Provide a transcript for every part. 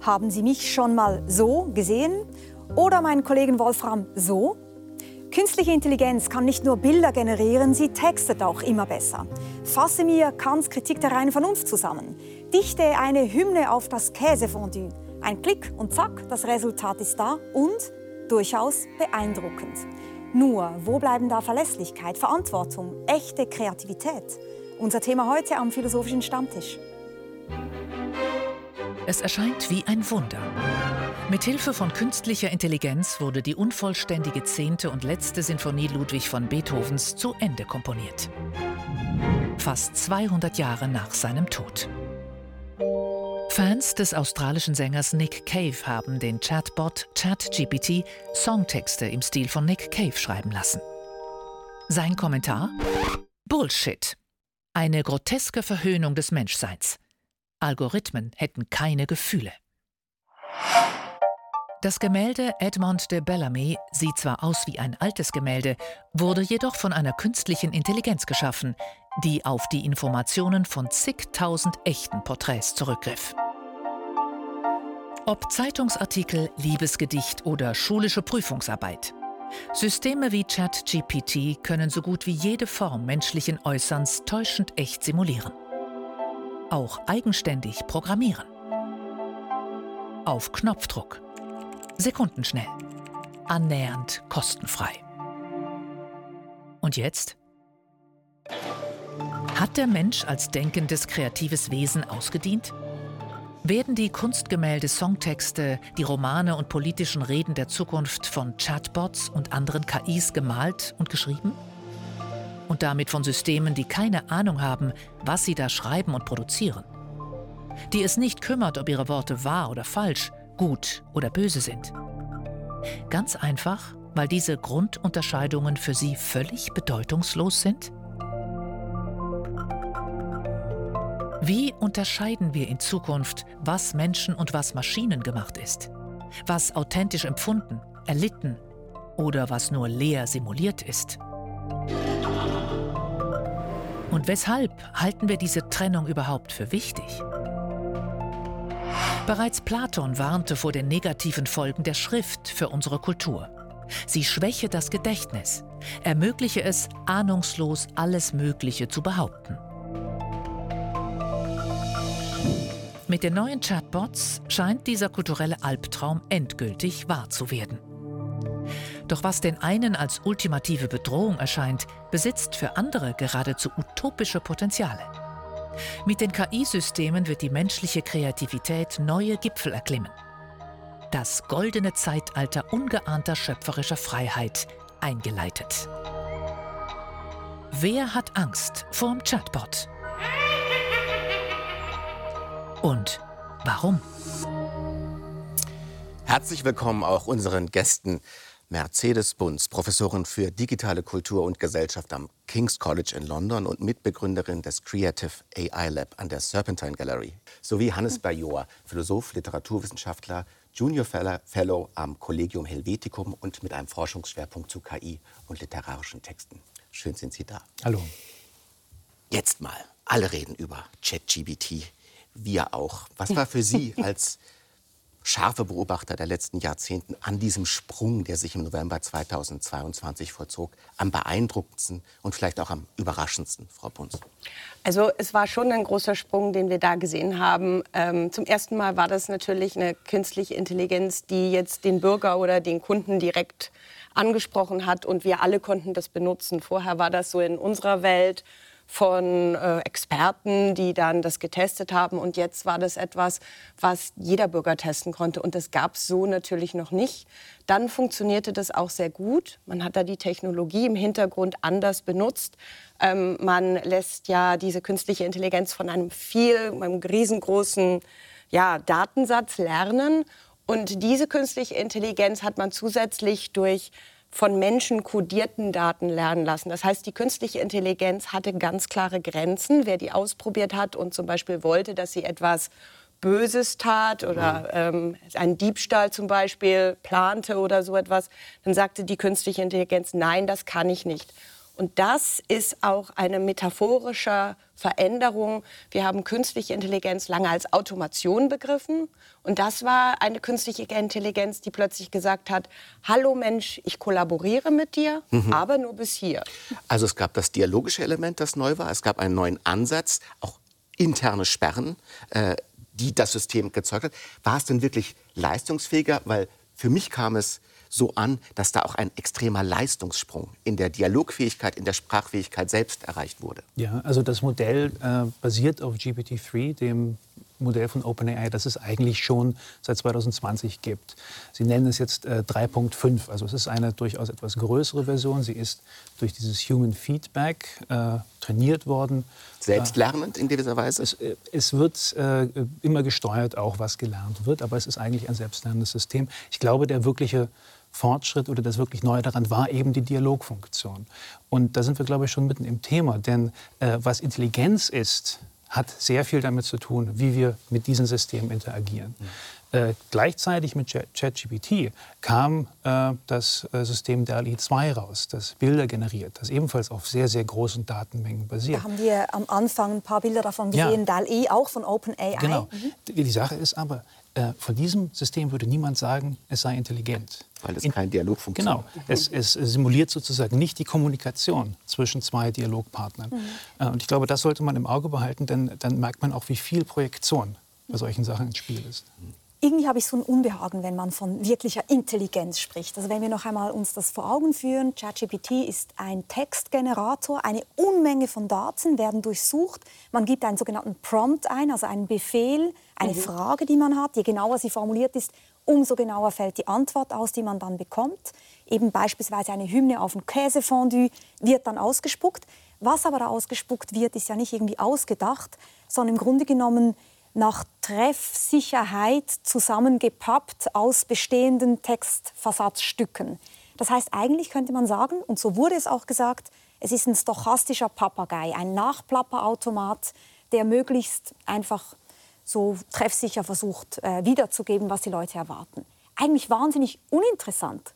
Haben Sie mich schon mal so gesehen? Oder meinen Kollegen Wolfram so? Künstliche Intelligenz kann nicht nur Bilder generieren, sie textet auch immer besser. Fasse mir Kants Kritik der reinen Vernunft zusammen. Dichte eine Hymne auf das Käsefondue. Ein Klick und zack, das Resultat ist da und durchaus beeindruckend. Nur, wo bleiben da Verlässlichkeit, Verantwortung, echte Kreativität? Unser Thema heute am Philosophischen Stammtisch. Es erscheint wie ein Wunder. Mithilfe von künstlicher Intelligenz wurde die unvollständige zehnte und letzte Sinfonie Ludwig von Beethovens zu Ende komponiert. Fast 200 Jahre nach seinem Tod. Fans des australischen Sängers Nick Cave haben den Chatbot ChatGPT Songtexte im Stil von Nick Cave schreiben lassen. Sein Kommentar? Bullshit. Eine groteske Verhöhnung des Menschseins. Algorithmen hätten keine Gefühle. Das Gemälde Edmond de Bellamy sieht zwar aus wie ein altes Gemälde, wurde jedoch von einer künstlichen Intelligenz geschaffen, die auf die Informationen von zigtausend echten Porträts zurückgriff. Ob Zeitungsartikel, Liebesgedicht oder schulische Prüfungsarbeit. Systeme wie ChatGPT können so gut wie jede Form menschlichen Äußerns täuschend echt simulieren. Auch eigenständig programmieren. Auf Knopfdruck sekundenschnell, annähernd kostenfrei. Und jetzt? Hat der Mensch als denkendes, kreatives Wesen ausgedient? Werden die Kunstgemälde, Songtexte, die Romane und politischen Reden der Zukunft von Chatbots und anderen KIs gemalt und geschrieben? Und damit von Systemen, die keine Ahnung haben, was sie da schreiben und produzieren? Die es nicht kümmert, ob ihre Worte wahr oder falsch, gut oder böse sind. Ganz einfach, weil diese Grundunterscheidungen für sie völlig bedeutungslos sind? Wie unterscheiden wir in Zukunft, was Menschen und was Maschinen gemacht ist? Was authentisch empfunden, erlitten oder was nur leer simuliert ist? Und weshalb halten wir diese Trennung überhaupt für wichtig? Bereits Platon warnte vor den negativen Folgen der Schrift für unsere Kultur. Sie schwäche das Gedächtnis, ermögliche es, ahnungslos alles Mögliche zu behaupten. Mit den neuen Chatbots scheint dieser kulturelle Albtraum endgültig wahr zu werden. Doch was den einen als ultimative Bedrohung erscheint, besitzt für andere geradezu utopische Potenziale. Mit den KI-Systemen wird die menschliche Kreativität neue Gipfel erklimmen. Das goldene Zeitalter ungeahnter schöpferischer Freiheit eingeleitet. Wer hat Angst vorm Chatbot? Und warum? Herzlich willkommen auch unseren Gästen. Mercedes Bunz, Professorin für digitale Kultur und Gesellschaft am King's College in London und Mitbegründerin des Creative AI Lab an der Serpentine Gallery, sowie Hannes Bajor, Philosoph, Literaturwissenschaftler, Junior Fellow am Collegium Helveticum und mit einem Forschungsschwerpunkt zu KI und literarischen Texten. Schön sind Sie da. Hallo. Jetzt mal, alle reden über ChatGBT, wir auch. Was war für Sie als scharfe Beobachter der letzten Jahrzehnten an diesem Sprung, der sich im November 2022 vollzog, am beeindruckendsten und vielleicht auch am überraschendsten, Frau Bunz? Also es war schon ein großer Sprung, den wir da gesehen haben. Ähm, zum ersten Mal war das natürlich eine künstliche Intelligenz, die jetzt den Bürger oder den Kunden direkt angesprochen hat und wir alle konnten das benutzen. Vorher war das so in unserer Welt von äh, Experten, die dann das getestet haben. Und jetzt war das etwas, was jeder Bürger testen konnte. Und das gab es so natürlich noch nicht. Dann funktionierte das auch sehr gut. Man hat da die Technologie im Hintergrund anders benutzt. Ähm, man lässt ja diese künstliche Intelligenz von einem viel, einem riesengroßen ja, Datensatz lernen. Und diese künstliche Intelligenz hat man zusätzlich durch von Menschen kodierten Daten lernen lassen. Das heißt, die künstliche Intelligenz hatte ganz klare Grenzen. Wer die ausprobiert hat und zum Beispiel wollte, dass sie etwas Böses tat oder ähm, einen Diebstahl zum Beispiel plante oder so etwas, dann sagte die künstliche Intelligenz, nein, das kann ich nicht. Und das ist auch eine metaphorische Veränderung. Wir haben künstliche Intelligenz lange als Automation begriffen. Und das war eine künstliche Intelligenz, die plötzlich gesagt hat, hallo Mensch, ich kollaboriere mit dir, mhm. aber nur bis hier. Also es gab das dialogische Element, das neu war. Es gab einen neuen Ansatz, auch interne Sperren, äh, die das System gezeugt hat. War es denn wirklich leistungsfähiger? Weil für mich kam es so an, dass da auch ein extremer Leistungssprung in der Dialogfähigkeit, in der Sprachfähigkeit selbst erreicht wurde. Ja, also das Modell äh, basiert auf GPT-3, dem Modell von OpenAI, das es eigentlich schon seit 2020 gibt. Sie nennen es jetzt äh, 3.5, also es ist eine durchaus etwas größere Version. Sie ist durch dieses Human Feedback äh, trainiert worden. Selbstlernend in gewisser Weise? Es, äh, es wird äh, immer gesteuert, auch was gelernt wird, aber es ist eigentlich ein selbstlernendes System. Ich glaube, der wirkliche Fortschritt oder das wirklich Neue daran war eben die Dialogfunktion. Und da sind wir, glaube ich, schon mitten im Thema. Denn äh, was Intelligenz ist, hat sehr viel damit zu tun, wie wir mit diesen Systemen interagieren. Mhm. Äh, gleichzeitig mit ChatGPT kam äh, das äh, System DALI 2 raus, das Bilder generiert, das ebenfalls auf sehr, sehr großen Datenmengen basiert. Da haben wir am Anfang ein paar Bilder davon gesehen, ja. DALI auch von OpenAI. Genau. Mhm. Die Sache ist aber, äh, von diesem System würde niemand sagen, es sei intelligent. Weil es kein Dialog funktioniert. Genau. Es, es, simuliert sozusagen nicht die Kommunikation zwischen zwei Dialogpartnern. Mhm. Und ich glaube, das sollte man im Auge behalten, denn dann merkt man auch, wie viel Projektion bei solchen Sachen ins Spiel ist. Irgendwie habe ich so ein Unbehagen, wenn man von wirklicher Intelligenz spricht. Also wenn wir noch einmal uns das vor Augen führen, ChatGPT ist ein Textgenerator, eine Unmenge von Daten werden durchsucht. Man gibt einen sogenannten Prompt ein, also einen Befehl, eine mhm. Frage, die man hat. Je genauer sie formuliert ist, umso genauer fällt die Antwort aus, die man dann bekommt. Eben beispielsweise eine Hymne auf ein Käsefondue wird dann ausgespuckt. Was aber da ausgespuckt wird, ist ja nicht irgendwie ausgedacht, sondern im Grunde genommen nach Treffsicherheit zusammengepappt aus bestehenden Textversatzstücken. Das heißt, eigentlich könnte man sagen, und so wurde es auch gesagt, es ist ein stochastischer Papagei, ein Nachplapperautomat, der möglichst einfach so treffsicher versucht äh, wiederzugeben, was die Leute erwarten. Eigentlich wahnsinnig uninteressant.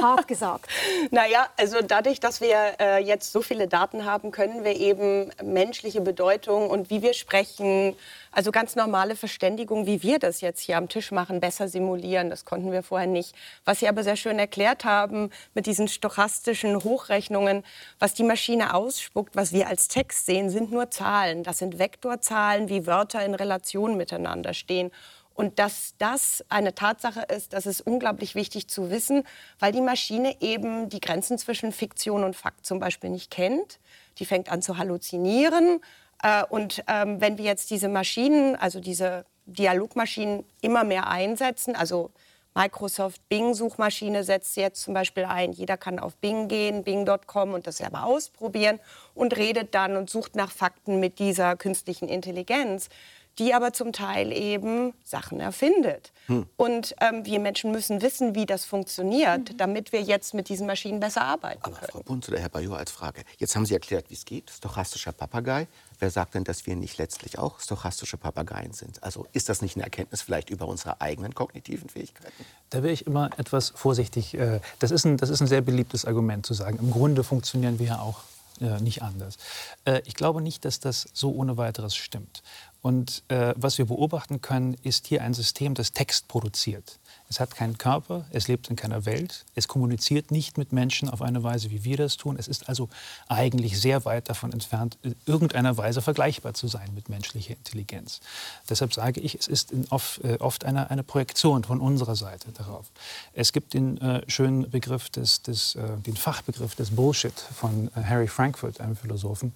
Hart gesagt. naja, also dadurch, dass wir äh, jetzt so viele Daten haben, können wir eben menschliche Bedeutung und wie wir sprechen, also ganz normale Verständigung, wie wir das jetzt hier am Tisch machen, besser simulieren. Das konnten wir vorher nicht. Was Sie aber sehr schön erklärt haben mit diesen stochastischen Hochrechnungen, was die Maschine ausspuckt, was wir als Text sehen, sind nur Zahlen. Das sind Vektorzahlen, wie Wörter in Relation miteinander stehen. Und dass das eine Tatsache ist, das ist unglaublich wichtig zu wissen, weil die Maschine eben die Grenzen zwischen Fiktion und Fakt zum Beispiel nicht kennt. Die fängt an zu halluzinieren. Äh, und ähm, wenn wir jetzt diese Maschinen, also diese Dialogmaschinen immer mehr einsetzen, also Microsoft Bing-Suchmaschine setzt jetzt zum Beispiel ein, jeder kann auf Bing gehen, bing.com und das selber ausprobieren und redet dann und sucht nach Fakten mit dieser künstlichen Intelligenz die aber zum Teil eben Sachen erfindet. Hm. Und ähm, wir Menschen müssen wissen, wie das funktioniert, mhm. damit wir jetzt mit diesen Maschinen besser arbeiten aber können. Frau Bunz oder Herr Bayor als Frage. Jetzt haben Sie erklärt, wie es geht. Stochastischer Papagei. Wer sagt denn, dass wir nicht letztlich auch stochastische Papageien sind? Also ist das nicht eine Erkenntnis vielleicht über unsere eigenen kognitiven Fähigkeiten? Da wäre ich immer etwas vorsichtig. Äh, das ist, ein, das ist ein sehr beliebtes Argument zu sagen. Im Grunde funktionieren wir ja auch äh, nicht anders. Äh, ich glaube nicht, dass das so ohne weiteres stimmt. Und äh, was wir beobachten können, ist hier ein System, das Text produziert. Es hat keinen Körper, es lebt in keiner Welt, es kommuniziert nicht mit Menschen auf eine Weise, wie wir das tun. Es ist also eigentlich sehr weit davon entfernt, in irgendeiner Weise vergleichbar zu sein mit menschlicher Intelligenz. Deshalb sage ich, es ist oft, äh, oft eine, eine, Projektion von unserer Seite darauf. Es gibt den äh, schönen Begriff, des, des, äh, den Fachbegriff des Bullshit von äh, Harry Frankfurt, einem Philosophen.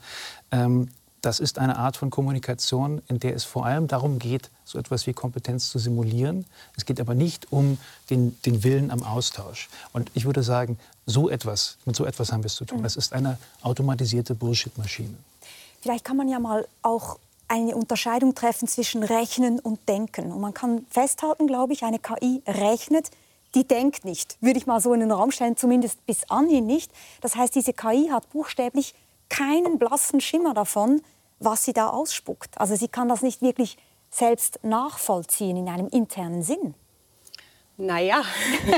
Ähm, das ist eine Art von Kommunikation, in der es vor allem darum geht, so etwas wie Kompetenz zu simulieren. Es geht aber nicht um den, den Willen am Austausch. Und ich würde sagen, so etwas, mit so etwas haben wir es zu tun. Das ist eine automatisierte Bullshit-Maschine. Vielleicht kann man ja mal auch eine Unterscheidung treffen zwischen Rechnen und Denken. Und man kann festhalten, glaube ich, eine KI rechnet, die denkt nicht, würde ich mal so in den Raum stellen, zumindest bis anhin nicht. Das heißt, diese KI hat buchstäblich keinen blassen Schimmer davon, was sie da ausspuckt. Also sie kann das nicht wirklich selbst nachvollziehen in einem internen Sinn. Naja,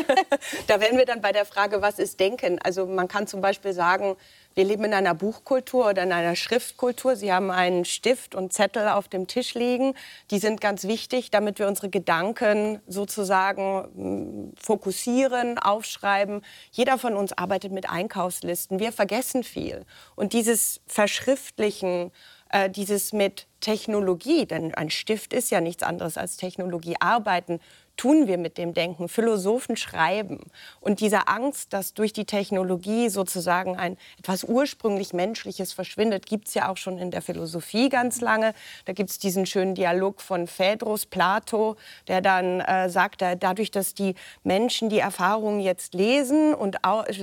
da wären wir dann bei der Frage, was ist Denken? Also man kann zum Beispiel sagen, wir leben in einer Buchkultur oder in einer Schriftkultur. Sie haben einen Stift und Zettel auf dem Tisch liegen. Die sind ganz wichtig, damit wir unsere Gedanken sozusagen mm, fokussieren, aufschreiben. Jeder von uns arbeitet mit Einkaufslisten. Wir vergessen viel. Und dieses Verschriftlichen, äh, dieses mit Technologie, denn ein Stift ist ja nichts anderes als Technologie, arbeiten, tun wir mit dem Denken? Philosophen schreiben. Und diese Angst, dass durch die Technologie sozusagen ein etwas ursprünglich Menschliches verschwindet, gibt es ja auch schon in der Philosophie ganz lange. Da gibt es diesen schönen Dialog von Phaedrus, Plato, der dann äh, sagt, dadurch, dass die Menschen die Erfahrungen jetzt lesen und,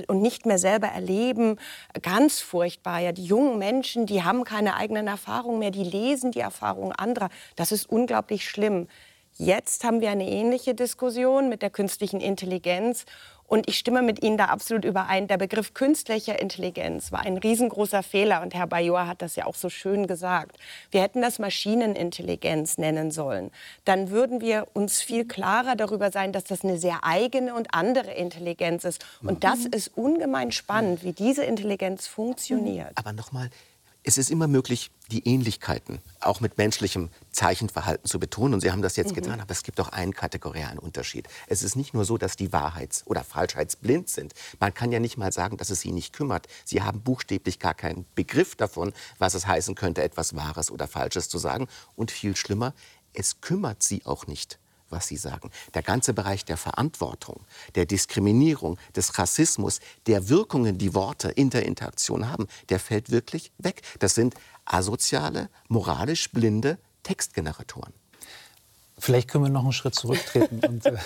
und nicht mehr selber erleben, ganz furchtbar. Ja, die jungen Menschen, die haben keine eigenen Erfahrungen mehr, die lesen die Erfahrungen anderer. Das ist unglaublich schlimm. Jetzt haben wir eine ähnliche Diskussion mit der künstlichen Intelligenz. Und ich stimme mit Ihnen da absolut überein. Der Begriff künstliche Intelligenz war ein riesengroßer Fehler. Und Herr Bajor hat das ja auch so schön gesagt. Wir hätten das Maschinenintelligenz nennen sollen. Dann würden wir uns viel klarer darüber sein, dass das eine sehr eigene und andere Intelligenz ist. Und das ist ungemein spannend, wie diese Intelligenz funktioniert. Aber nochmal, es ist immer möglich, die Ähnlichkeiten auch mit menschlichem Zeichenverhalten zu betonen. Und Sie haben das jetzt mhm. getan, aber es gibt auch einen kategorialen Unterschied. Es ist nicht nur so, dass die wahrheits- oder falschheitsblind sind. Man kann ja nicht mal sagen, dass es sie nicht kümmert. Sie haben buchstäblich gar keinen Begriff davon, was es heißen könnte, etwas Wahres oder Falsches zu sagen. Und viel schlimmer, es kümmert sie auch nicht was Sie sagen. Der ganze Bereich der Verantwortung, der Diskriminierung, des Rassismus, der Wirkungen, die Worte in der Interaktion haben, der fällt wirklich weg. Das sind asoziale, moralisch blinde Textgeneratoren. Vielleicht können wir noch einen Schritt zurücktreten. Und, äh,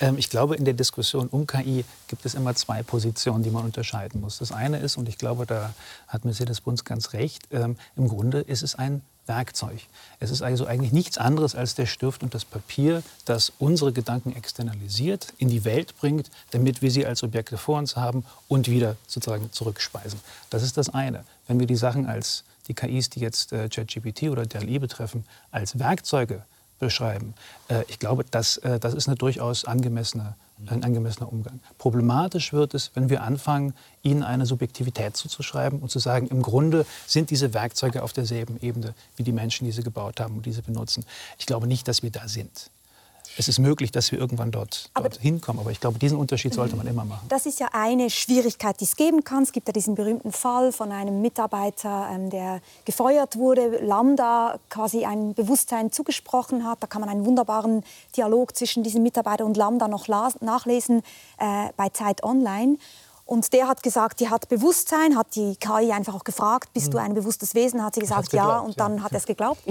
äh, ich glaube, in der Diskussion um KI gibt es immer zwei Positionen, die man unterscheiden muss. Das eine ist, und ich glaube, da hat Mercedes-Bunz ganz recht, äh, im Grunde ist es ein Werkzeug. Es ist also eigentlich nichts anderes als der Stift und das Papier, das unsere Gedanken externalisiert, in die Welt bringt, damit wir sie als Objekte vor uns haben und wieder sozusagen zurückspeisen. Das ist das eine. Wenn wir die Sachen als die KIs, die jetzt äh, ChatGPT oder DALI betreffen, als Werkzeuge beschreiben, äh, ich glaube, das, äh, das ist eine durchaus angemessene ein angemessener Umgang. Problematisch wird es, wenn wir anfangen, ihnen eine Subjektivität zuzuschreiben und zu sagen, im Grunde sind diese Werkzeuge auf derselben Ebene wie die Menschen, die sie gebaut haben und die sie benutzen. Ich glaube nicht, dass wir da sind es ist möglich, dass wir irgendwann dort, dort hinkommen. Aber ich glaube, diesen Unterschied sollte man immer machen. Das ist ja eine Schwierigkeit, die es geben kann. Es gibt ja diesen berühmten Fall von einem Mitarbeiter, ähm, der gefeuert wurde, Lambda quasi ein Bewusstsein zugesprochen hat. Da kann man einen wunderbaren Dialog zwischen diesem Mitarbeiter und Lambda noch nachlesen äh, bei Zeit Online. Und der hat gesagt, die hat Bewusstsein, hat die KI einfach auch gefragt, bist du mhm. ein bewusstes Wesen? Hat sie gesagt, geglaubt, ja, und dann ja. hat er es geglaubt.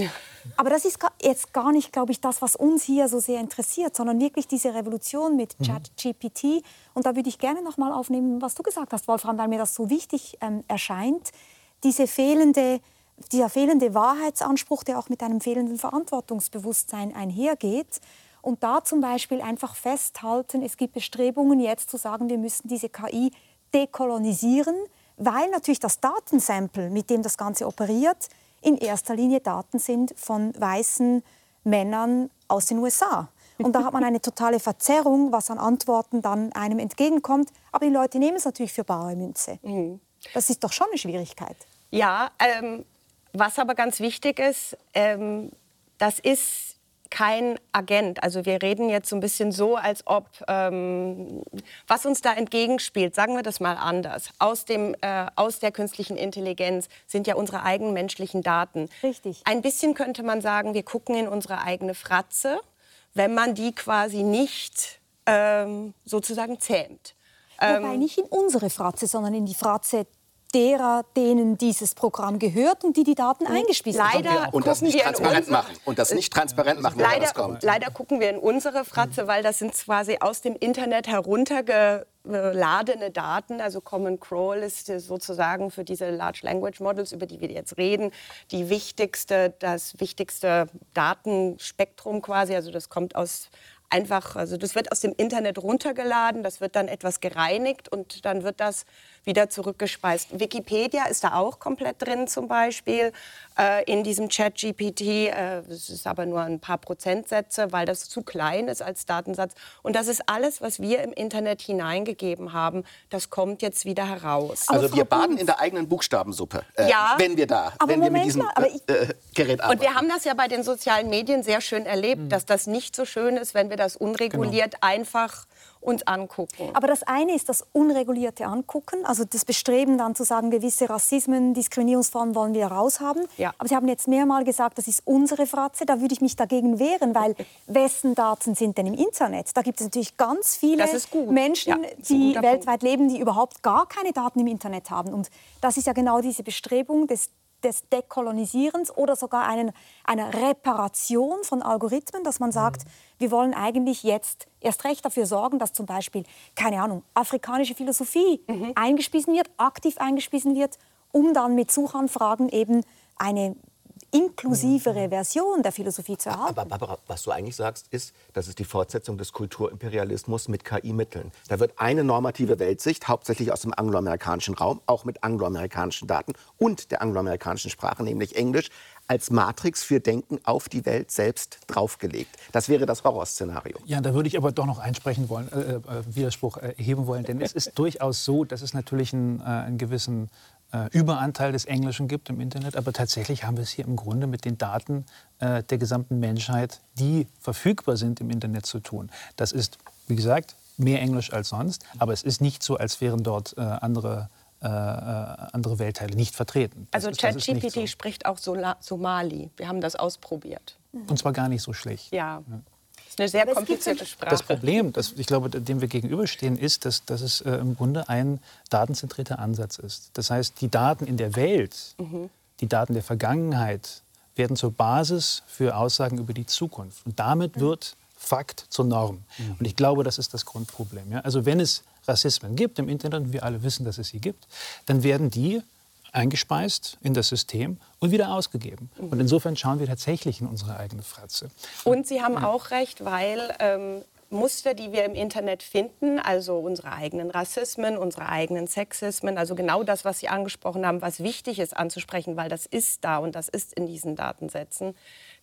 Aber das ist jetzt gar nicht, glaube ich, das, was uns hier so sehr interessiert, sondern wirklich diese Revolution mit mhm. ChatGPT. Und da würde ich gerne noch mal aufnehmen, was du gesagt hast, Wolfram, weil mir das so wichtig ähm, erscheint. Diese fehlende, dieser fehlende Wahrheitsanspruch, der auch mit einem fehlenden Verantwortungsbewusstsein einhergeht. Und da zum Beispiel einfach festhalten, es gibt Bestrebungen jetzt zu sagen, wir müssen diese KI dekolonisieren, weil natürlich das Datensample, mit dem das Ganze operiert, in erster Linie Daten sind von weißen Männern aus den USA. Und da hat man eine totale Verzerrung, was an Antworten dann einem entgegenkommt. Aber die Leute nehmen es natürlich für bare Münze. Mhm. Das ist doch schon eine Schwierigkeit. Ja, ähm, was aber ganz wichtig ist, ähm, das ist kein Agent. Also wir reden jetzt so ein bisschen so, als ob, ähm, was uns da entgegenspielt, sagen wir das mal anders. Aus, dem, äh, aus der künstlichen Intelligenz sind ja unsere eigenen menschlichen Daten. Richtig. Ein bisschen könnte man sagen, wir gucken in unsere eigene Fratze, wenn man die quasi nicht ähm, sozusagen zähmt. Wobei ähm, nicht in unsere Fratze, sondern in die Fratze derer, denen dieses Programm gehört und die die Daten eingespielt haben. Leider und das nicht transparent machen. Und das nicht transparent machen, leider, das kommt. Leider gucken wir in unsere Fratze, weil das sind quasi aus dem Internet heruntergeladene Daten. Also Common Crawl ist sozusagen für diese Large Language Models, über die wir jetzt reden, die wichtigste, das wichtigste Datenspektrum quasi. Also das kommt aus einfach, also das wird aus dem Internet runtergeladen, das wird dann etwas gereinigt und dann wird das wieder zurückgespeist. Wikipedia ist da auch komplett drin zum Beispiel äh, in diesem Chat-GPT. Äh, es ist aber nur ein paar Prozentsätze, weil das zu klein ist als Datensatz. Und das ist alles, was wir im Internet hineingegeben haben, das kommt jetzt wieder heraus. Also wir baden in der eigenen Buchstabensuppe, äh, ja, wenn wir da, wenn wir mit diesem mal, ich, äh, Gerät arbeiten. Und wir haben das ja bei den sozialen Medien sehr schön erlebt, mhm. dass das nicht so schön ist, wenn wir das unreguliert genau. einfach uns angucken. Aber das eine ist das unregulierte Angucken, also das Bestreben dann zu sagen, gewisse Rassismen, Diskriminierungsformen wollen wir raushaben. Ja. Aber Sie haben jetzt mehrmals gesagt, das ist unsere Fratze, da würde ich mich dagegen wehren, weil wessen Daten sind denn im Internet? Da gibt es natürlich ganz viele Menschen, ja, die weltweit Punkt. leben, die überhaupt gar keine Daten im Internet haben. Und das ist ja genau diese Bestrebung des des Dekolonisierens oder sogar einen, einer Reparation von Algorithmen, dass man sagt, mhm. wir wollen eigentlich jetzt erst recht dafür sorgen, dass zum Beispiel, keine Ahnung, afrikanische Philosophie mhm. eingespiesen wird, aktiv eingespiesen wird, um dann mit Suchanfragen eben eine inklusivere Version der Philosophie zu erhalten. Aber Barbara, was du eigentlich sagst, ist, das ist die Fortsetzung des Kulturimperialismus mit KI-Mitteln. Da wird eine normative Weltsicht, hauptsächlich aus dem angloamerikanischen Raum, auch mit angloamerikanischen Daten und der angloamerikanischen Sprache, nämlich Englisch, als Matrix für Denken auf die Welt selbst draufgelegt. Das wäre das Horrorszenario. Ja, da würde ich aber doch noch einsprechen wollen, äh, äh Widerspruch erheben wollen, denn es ist durchaus so, dass es natürlich einen, äh, einen gewissen äh, Überanteil des Englischen gibt im Internet. Aber tatsächlich haben wir es hier im Grunde mit den Daten äh, der gesamten Menschheit, die verfügbar sind im Internet zu tun. Das ist, wie gesagt, mehr Englisch als sonst. Aber es ist nicht so, als wären dort äh, andere äh, äh andere Weltteile nicht vertreten. Das also ChatGPT so. spricht auch Somali. Wir haben das ausprobiert. Und zwar gar nicht so schlecht. Ja. ja ist eine sehr komplizierte Sprache. Das Problem, das ich glaube, dem wir gegenüberstehen, ist, dass, dass es äh, im Grunde ein datenzentrierter Ansatz ist. Das heißt, die Daten in der Welt, mhm. die Daten der Vergangenheit werden zur Basis für Aussagen über die Zukunft. Und damit mhm. wird Fakt zur Norm. Mhm. Und ich glaube, das ist das Grundproblem. Ja? Also wenn es Rassismen gibt im Internet, und wir alle wissen, dass es sie gibt, dann werden die eingespeist in das System und wieder ausgegeben. Und insofern schauen wir tatsächlich in unsere eigene Fratze. Und Sie haben auch recht, weil ähm, Muster, die wir im Internet finden, also unsere eigenen Rassismen, unsere eigenen Sexismen, also genau das, was Sie angesprochen haben, was wichtig ist anzusprechen, weil das ist da und das ist in diesen Datensätzen,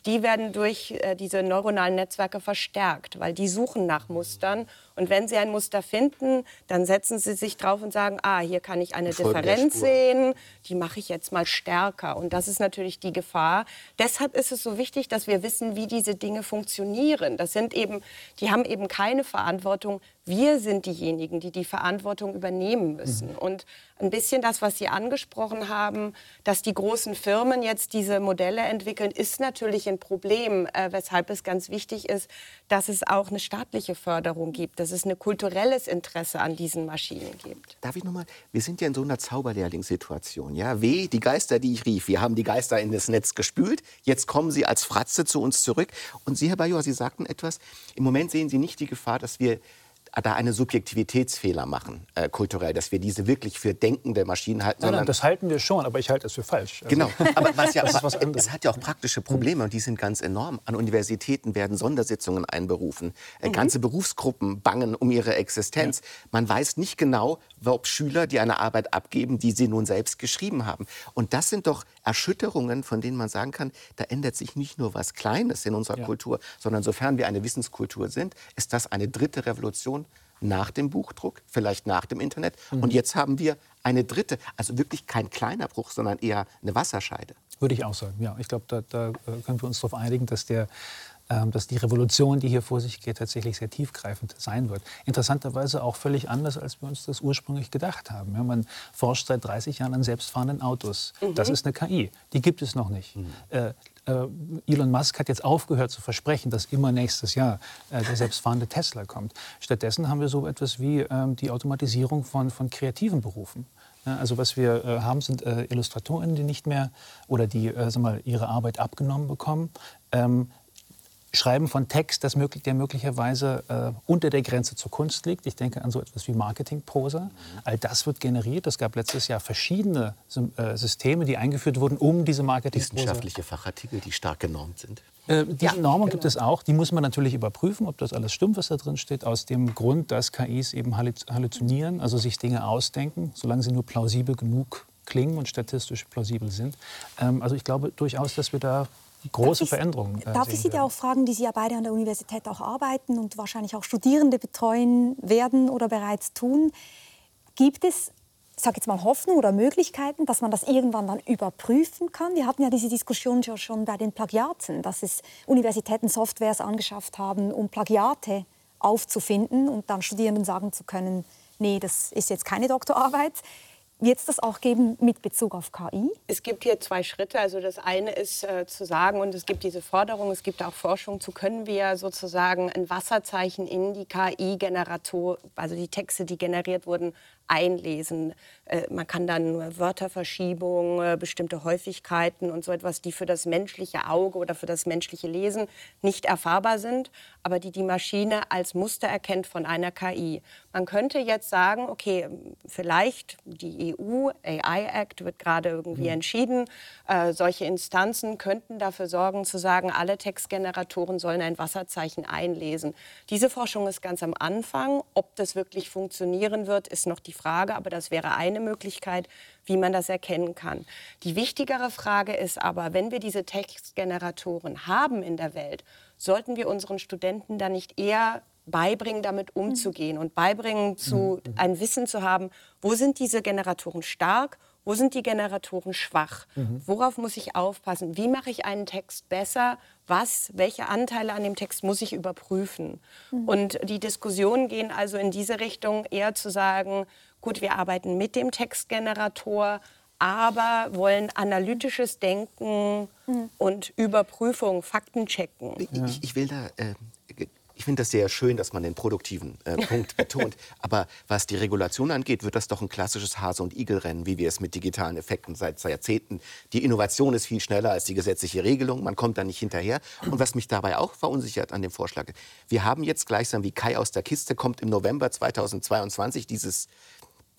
die werden durch äh, diese neuronalen Netzwerke verstärkt, weil die suchen nach Mustern. Und wenn sie ein Muster finden, dann setzen sie sich drauf und sagen, ah, hier kann ich eine Differenz sehen, die mache ich jetzt mal stärker. Und das ist natürlich die Gefahr. Deshalb ist es so wichtig, dass wir wissen, wie diese Dinge funktionieren. Das sind eben, die haben eben keine Verantwortung wir sind diejenigen, die die Verantwortung übernehmen müssen. Mhm. Und ein bisschen das, was Sie angesprochen haben, dass die großen Firmen jetzt diese Modelle entwickeln, ist natürlich ein Problem, äh, weshalb es ganz wichtig ist, dass es auch eine staatliche Förderung gibt, dass es ein kulturelles Interesse an diesen Maschinen gibt. Darf ich nochmal? Wir sind ja in so einer Zauberlehrlingssituation. Ja? Weh, die Geister, die ich rief. Wir haben die Geister in das Netz gespült. Jetzt kommen sie als Fratze zu uns zurück. Und Sie, Herr Bajor, Sie sagten etwas. Im Moment sehen Sie nicht die Gefahr, dass wir da eine Subjektivitätsfehler machen, äh, kulturell, dass wir diese wirklich für denkende Maschinen halten. Nein, nein, das halten wir schon, aber ich halte es für falsch. Also genau, aber was ja, was es hat ja auch praktische Probleme und die sind ganz enorm. An Universitäten werden Sondersitzungen einberufen, äh, mhm. ganze Berufsgruppen bangen um ihre Existenz. Ja. Man weiß nicht genau, ob Schüler, die eine Arbeit abgeben, die sie nun selbst geschrieben haben. Und das sind doch Erschütterungen, von denen man sagen kann, da ändert sich nicht nur was Kleines in unserer ja. Kultur, sondern sofern wir eine Wissenskultur sind, ist das eine dritte Revolution nach dem Buchdruck, vielleicht nach dem Internet. Mhm. Und jetzt haben wir eine dritte, also wirklich kein kleiner Bruch, sondern eher eine Wasserscheide. Würde ich auch sagen, ja. Ich glaube, da, da äh, können wir uns darauf einigen, dass der dass die Revolution, die hier vor sich geht, tatsächlich sehr tiefgreifend sein wird. Interessanterweise auch völlig anders, als wir uns das ursprünglich gedacht haben. Ja, man forscht seit 30 Jahren an selbstfahrenden Autos. Mhm. Das ist eine KI. Die gibt es noch nicht. Mhm. Äh, äh, Elon Musk hat jetzt aufgehört zu versprechen, dass immer nächstes Jahr äh, der selbstfahrende Tesla kommt. Stattdessen haben wir so etwas wie ähm, die Automatisierung von, von kreativen Berufen. Ja, also was wir äh, haben, sind äh, Illustratoren, die nicht mehr oder die äh, mal, ihre Arbeit abgenommen bekommen. Ähm, Schreiben von Text, das möglich, der möglicherweise äh, unter der Grenze zur Kunst liegt. Ich denke an so etwas wie Marketingprosa. All das wird generiert. Es gab letztes Jahr verschiedene äh, Systeme, die eingeführt wurden, um diese Marketingprosa... Wissenschaftliche Fachartikel, die stark genormt sind. Äh, diese ja, Normen genau. gibt es auch. Die muss man natürlich überprüfen, ob das alles stimmt, was da drin steht. Aus dem Grund, dass KIs eben halluzinieren, also sich Dinge ausdenken, solange sie nur plausibel genug klingen und statistisch plausibel sind. Ähm, also ich glaube durchaus, dass wir da große darf Veränderungen. Äh, darf ich Sie da auch fragen, die Sie ja beide an der Universität auch arbeiten und wahrscheinlich auch Studierende betreuen werden oder bereits tun? Gibt es, sag jetzt mal, Hoffnung oder Möglichkeiten, dass man das irgendwann dann überprüfen kann? Wir hatten ja diese Diskussion schon bei den Plagiaten, dass es Universitäten Softwares angeschafft haben, um Plagiate aufzufinden und dann Studierenden sagen zu können, nee, das ist jetzt keine Doktorarbeit. Wird es das auch geben mit Bezug auf KI? Es gibt hier zwei Schritte. Also das eine ist äh, zu sagen, und es gibt diese Forderung, es gibt auch Forschung zu, können wir sozusagen ein Wasserzeichen in die KI-Generator, also die Texte, die generiert wurden, einlesen. Äh, man kann dann Wörterverschiebungen, äh, bestimmte Häufigkeiten und so etwas, die für das menschliche Auge oder für das menschliche Lesen nicht erfahrbar sind, aber die die Maschine als Muster erkennt von einer KI. Man könnte jetzt sagen, okay, vielleicht die EU AI Act wird gerade irgendwie mhm. entschieden. Äh, solche Instanzen könnten dafür sorgen, zu sagen, alle Textgeneratoren sollen ein Wasserzeichen einlesen. Diese Forschung ist ganz am Anfang. Ob das wirklich funktionieren wird, ist noch die Frage, aber das wäre eine Möglichkeit, wie man das erkennen kann. Die wichtigere Frage ist aber, wenn wir diese Textgeneratoren haben in der Welt, sollten wir unseren Studenten dann nicht eher beibringen, damit umzugehen und beibringen, zu, ein Wissen zu haben, wo sind diese Generatoren stark wo sind die Generatoren schwach? Mhm. Worauf muss ich aufpassen? Wie mache ich einen Text besser? Was, welche Anteile an dem Text muss ich überprüfen? Mhm. Und die Diskussionen gehen also in diese Richtung, eher zu sagen, gut, wir arbeiten mit dem Textgenerator, aber wollen analytisches Denken mhm. und Überprüfung, Fakten checken. Ich, ich will da äh, ich finde das sehr schön, dass man den produktiven äh, Punkt betont. Aber was die Regulation angeht, wird das doch ein klassisches Hase- und Igelrennen, wie wir es mit digitalen Effekten seit Jahrzehnten. Die Innovation ist viel schneller als die gesetzliche Regelung. Man kommt da nicht hinterher. Und was mich dabei auch verunsichert an dem Vorschlag, wir haben jetzt gleichsam wie Kai aus der Kiste, kommt im November 2022 dieses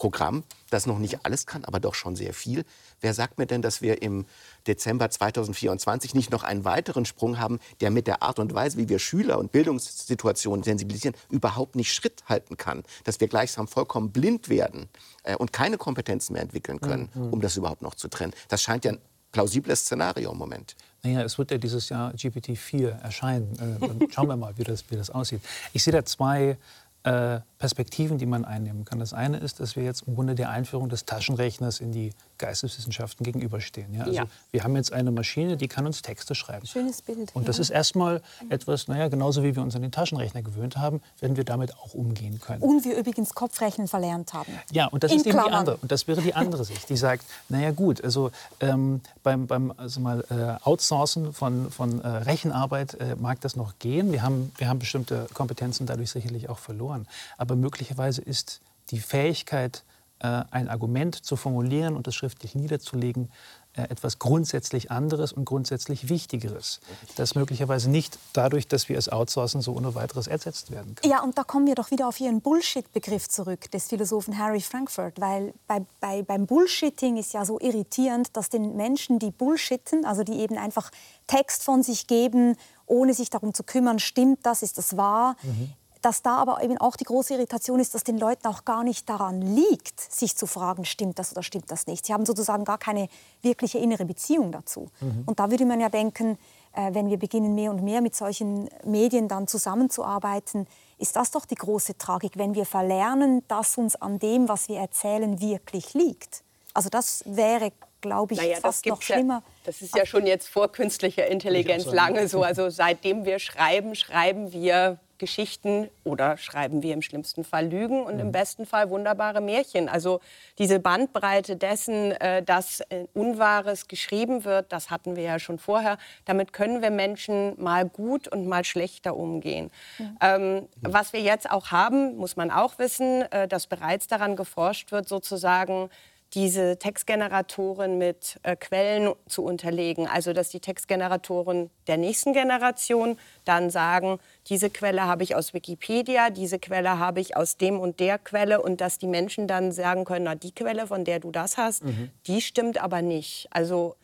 Programm, das noch nicht alles kann, aber doch schon sehr viel. Wer sagt mir denn, dass wir im Dezember 2024 nicht noch einen weiteren Sprung haben, der mit der Art und Weise, wie wir Schüler und Bildungssituationen sensibilisieren, überhaupt nicht Schritt halten kann? Dass wir gleichsam vollkommen blind werden äh, und keine Kompetenzen mehr entwickeln können, mhm. um das überhaupt noch zu trennen. Das scheint ja ein plausibles Szenario im Moment. Naja, es wird ja dieses Jahr GPT-4 erscheinen. Äh, schauen wir mal, wie das, wie das aussieht. Ich sehe da zwei äh, Perspektiven, die man einnehmen kann. Das eine ist, dass wir jetzt im Grunde der Einführung des Taschenrechners in die Geisteswissenschaften gegenüberstehen. Ja? Also ja. Wir haben jetzt eine Maschine, die kann uns Texte schreiben. Schönes Bild. Und das ist erstmal etwas, naja, genauso wie wir uns an den Taschenrechner gewöhnt haben, werden wir damit auch umgehen können. Und wir übrigens Kopfrechnen verlernt haben. Ja, und das in ist eben die andere. Und das wäre die andere Sicht, die sagt, naja gut, also ähm, beim, beim also mal, äh, Outsourcen von, von äh, Rechenarbeit äh, mag das noch gehen. Wir haben, wir haben bestimmte Kompetenzen dadurch sicherlich auch verloren. Aber aber möglicherweise ist die Fähigkeit, äh, ein Argument zu formulieren und das schriftlich niederzulegen, äh, etwas grundsätzlich anderes und grundsätzlich Wichtigeres, das möglicherweise nicht dadurch, dass wir es outsourcen, so ohne weiteres ersetzt werden kann. Ja, und da kommen wir doch wieder auf Ihren Bullshit-Begriff zurück, des Philosophen Harry Frankfurt, weil bei, bei, beim Bullshitting ist ja so irritierend, dass den Menschen, die bullshitten, also die eben einfach Text von sich geben, ohne sich darum zu kümmern, stimmt das, ist das wahr, mhm dass da aber eben auch die große Irritation ist, dass den Leuten auch gar nicht daran liegt, sich zu fragen, stimmt das oder stimmt das nicht. Sie haben sozusagen gar keine wirkliche innere Beziehung dazu. Mhm. Und da würde man ja denken, äh, wenn wir beginnen, mehr und mehr mit solchen Medien dann zusammenzuarbeiten, ist das doch die große Tragik, wenn wir verlernen, dass uns an dem, was wir erzählen, wirklich liegt. Also das wäre glaube ich, naja, fast noch schlimmer. Ja, das ist ja schon jetzt vor künstlicher Intelligenz lange so. Also seitdem wir schreiben, schreiben wir Geschichten oder schreiben wir im schlimmsten Fall Lügen und mhm. im besten Fall wunderbare Märchen. Also diese Bandbreite dessen, äh, dass äh, Unwahres geschrieben wird, das hatten wir ja schon vorher. Damit können wir Menschen mal gut und mal schlechter umgehen. Mhm. Ähm, was wir jetzt auch haben, muss man auch wissen, äh, dass bereits daran geforscht wird, sozusagen diese Textgeneratoren mit äh, Quellen zu unterlegen. Also dass die Textgeneratoren der nächsten Generation dann sagen, diese Quelle habe ich aus Wikipedia, diese Quelle habe ich aus dem und der Quelle und dass die Menschen dann sagen können, na die Quelle, von der du das hast, mhm. die stimmt aber nicht. Also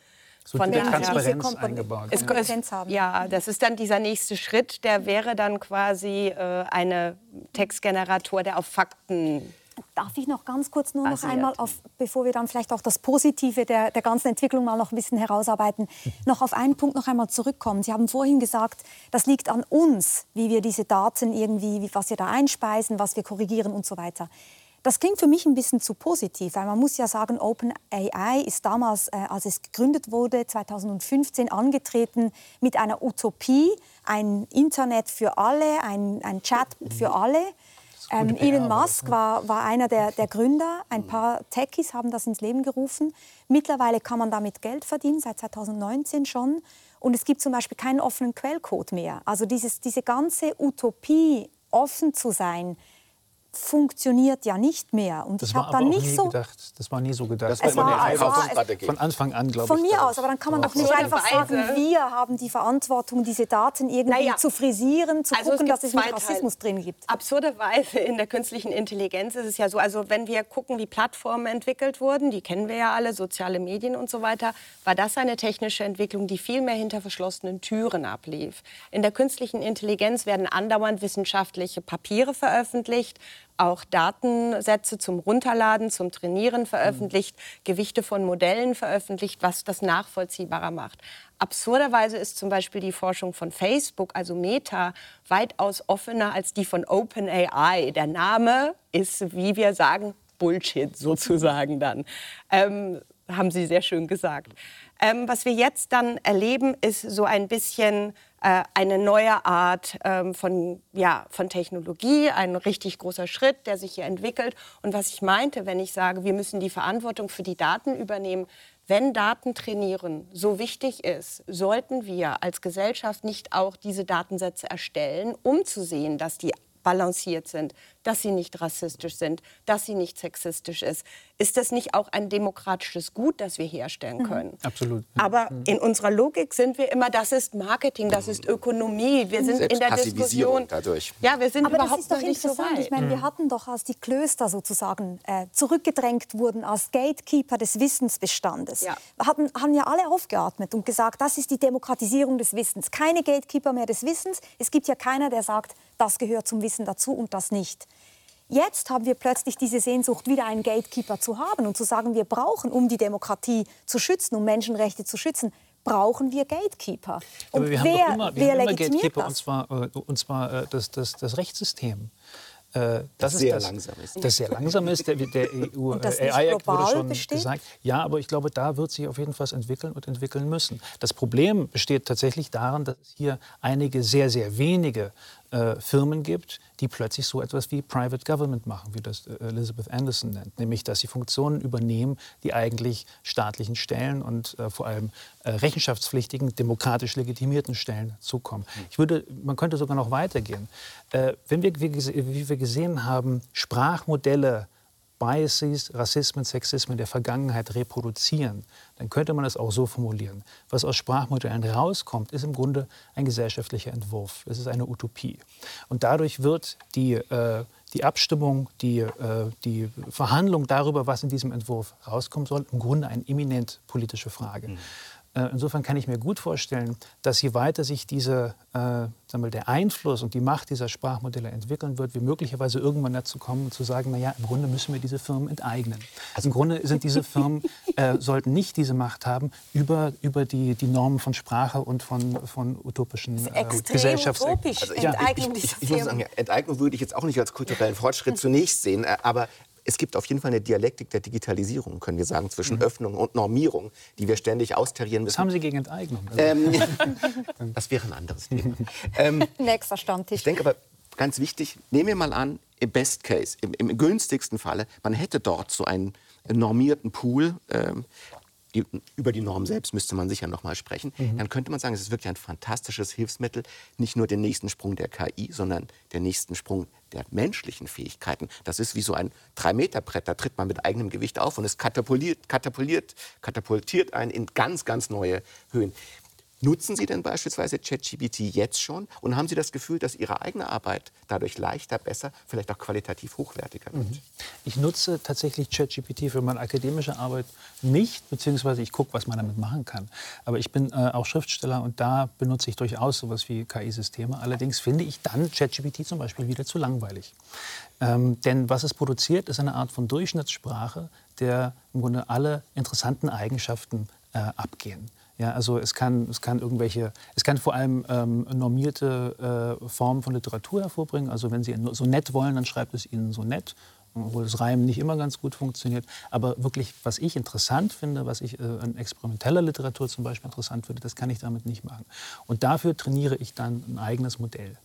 so von der Transparenz eingebaut. Es, es, ja, das ist dann dieser nächste Schritt, der wäre dann quasi äh, eine Textgenerator, der auf Fakten Darf ich noch ganz kurz nur noch einmal, auf, bevor wir dann vielleicht auch das Positive der, der ganzen Entwicklung mal noch ein bisschen herausarbeiten, noch auf einen Punkt noch einmal zurückkommen. Sie haben vorhin gesagt, das liegt an uns, wie wir diese Daten irgendwie, was wir da einspeisen, was wir korrigieren und so weiter. Das klingt für mich ein bisschen zu positiv, weil man muss ja sagen, OpenAI ist damals, äh, als es gegründet wurde, 2015 angetreten mit einer Utopie, ein Internet für alle, ein, ein Chat für alle. Ähm, Elon Musk war, war einer der, der, Gründer. Ein paar Techies haben das ins Leben gerufen. Mittlerweile kann man damit Geld verdienen, seit 2019 schon. Und es gibt zum Beispiel keinen offenen Quellcode mehr. Also dieses, diese ganze Utopie, offen zu sein, funktioniert ja nicht mehr. Und das ich habe dann nicht so gedacht. Das war nie so gedacht. Das es war, es war, von Anfang an, glaube ich. Von mir aus, aber dann kann man doch nicht einfach sagen, wir haben die Verantwortung, diese Daten irgendwie naja. zu frisieren, zu also gucken, dass es nicht Rassismus drin gibt. Absurderweise in der künstlichen Intelligenz ist es ja so, also wenn wir gucken, wie Plattformen entwickelt wurden, die kennen wir ja alle, soziale Medien und so weiter, war das eine technische Entwicklung, die viel mehr hinter verschlossenen Türen ablief. In der künstlichen Intelligenz werden andauernd wissenschaftliche Papiere veröffentlicht, auch Datensätze zum Runterladen, zum Trainieren veröffentlicht, mhm. Gewichte von Modellen veröffentlicht, was das nachvollziehbarer macht. Absurderweise ist zum Beispiel die Forschung von Facebook, also Meta, weitaus offener als die von OpenAI. Der Name ist, wie wir sagen, Bullshit sozusagen dann. Ähm, haben Sie sehr schön gesagt. Ähm, was wir jetzt dann erleben, ist so ein bisschen äh, eine neue Art ähm, von, ja, von Technologie, ein richtig großer Schritt, der sich hier entwickelt. Und was ich meinte, wenn ich sage, wir müssen die Verantwortung für die Daten übernehmen, wenn Daten trainieren so wichtig ist, sollten wir als Gesellschaft nicht auch diese Datensätze erstellen, um zu sehen, dass die balanciert sind, dass sie nicht rassistisch sind, dass sie nicht sexistisch ist. Ist das nicht auch ein demokratisches Gut, das wir herstellen mhm. können? Mhm. Absolut. Aber mhm. in unserer Logik sind wir immer, das ist Marketing, das ist Ökonomie. Wir sind in der Diskussion. Dadurch. Ja, wir sind Aber überhaupt das ist doch nicht so weit. Ich meine, wir mhm. hatten doch, als die Klöster sozusagen äh, zurückgedrängt wurden als Gatekeeper des Wissensbestandes, ja. hatten, haben ja alle aufgeatmet und gesagt, das ist die Demokratisierung des Wissens. Keine Gatekeeper mehr des Wissens. Es gibt ja keiner, der sagt, das gehört zum Wissen dazu und das nicht. Jetzt haben wir plötzlich diese Sehnsucht, wieder einen Gatekeeper zu haben und zu sagen, wir brauchen, um die Demokratie zu schützen, um Menschenrechte zu schützen, brauchen wir Gatekeeper. Und Aber wir wer, haben immer, wir wer haben immer Gatekeeper, das? und zwar, äh, und zwar äh, das, das, das Rechtssystem. Äh, das, das sehr das, langsam ist. Das sehr langsam ist. Der, der EU AI Act wurde schon besteht? gesagt. Ja, aber ich glaube, da wird sich auf jeden Fall entwickeln und entwickeln müssen. Das Problem besteht tatsächlich darin, dass es hier einige sehr, sehr wenige äh, Firmen gibt, die plötzlich so etwas wie Private Government machen, wie das äh, Elizabeth Anderson nennt, nämlich dass sie Funktionen übernehmen, die eigentlich staatlichen Stellen und äh, vor allem äh, rechenschaftspflichtigen, demokratisch legitimierten Stellen zukommen. Hm. Ich würde, man könnte sogar noch weitergehen. Wenn wir, wie, wie wir gesehen haben, Sprachmodelle Biases, Rassismen, Sexismen der Vergangenheit reproduzieren, dann könnte man es auch so formulieren. Was aus Sprachmodellen rauskommt, ist im Grunde ein gesellschaftlicher Entwurf. Es ist eine Utopie. Und dadurch wird die, äh, die Abstimmung, die, äh, die Verhandlung darüber, was in diesem Entwurf rauskommen soll, im Grunde eine eminent politische Frage. Mhm. Äh, insofern kann ich mir gut vorstellen, dass je weiter sich diese, äh, sagen wir, der Einfluss und die Macht dieser Sprachmodelle entwickeln wird, wir möglicherweise irgendwann dazu kommen und zu sagen, naja, im Grunde müssen wir diese Firmen enteignen. Also im Grunde sind diese Firmen, äh, sollten nicht diese Macht haben über, über die, die Normen von Sprache und von, von utopischen äh, Gesellschafts... Utopisch, also ich, ich, ich, ich, muss sagen, Enteignung würde ich jetzt auch nicht als kulturellen Fortschritt zunächst sehen, äh, aber es gibt auf jeden Fall eine Dialektik der Digitalisierung, können wir sagen, zwischen mhm. Öffnung und Normierung, die wir ständig austarieren müssen. Was haben Sie gegen Enteignung? Ähm, das wäre ein anderes Thema. Ähm, Nächster Stammtisch. Ich denke aber, ganz wichtig, nehmen wir mal an, im Best Case, im, im günstigsten Falle, man hätte dort so einen normierten Pool, ähm, die, über die Norm selbst müsste man sicher noch mal sprechen, mhm. dann könnte man sagen, es ist wirklich ein fantastisches Hilfsmittel, nicht nur den nächsten Sprung der KI, sondern den nächsten Sprung der menschlichen Fähigkeiten. Das ist wie so ein Drei-Meter-Brett, da tritt man mit eigenem Gewicht auf und es katapultiert, katapultiert, katapultiert einen in ganz, ganz neue Höhen. Nutzen Sie denn beispielsweise ChatGPT jetzt schon und haben Sie das Gefühl, dass Ihre eigene Arbeit dadurch leichter, besser, vielleicht auch qualitativ hochwertiger wird? Mhm. Ich nutze tatsächlich ChatGPT für meine akademische Arbeit nicht, beziehungsweise ich gucke, was man damit machen kann. Aber ich bin äh, auch Schriftsteller und da benutze ich durchaus sowas wie KI-Systeme. Allerdings finde ich dann ChatGPT zum Beispiel wieder zu langweilig. Ähm, denn was es produziert, ist eine Art von Durchschnittssprache, der im Grunde alle interessanten Eigenschaften äh, abgehen. Ja, also es kann, es kann irgendwelche, es kann vor allem ähm, normierte äh, Formen von Literatur hervorbringen. Also wenn Sie so nett wollen, dann schreibt es Ihnen so nett, obwohl das Reimen nicht immer ganz gut funktioniert. Aber wirklich, was ich interessant finde, was ich äh, an experimenteller Literatur zum Beispiel interessant finde, das kann ich damit nicht machen. Und dafür trainiere ich dann ein eigenes Modell.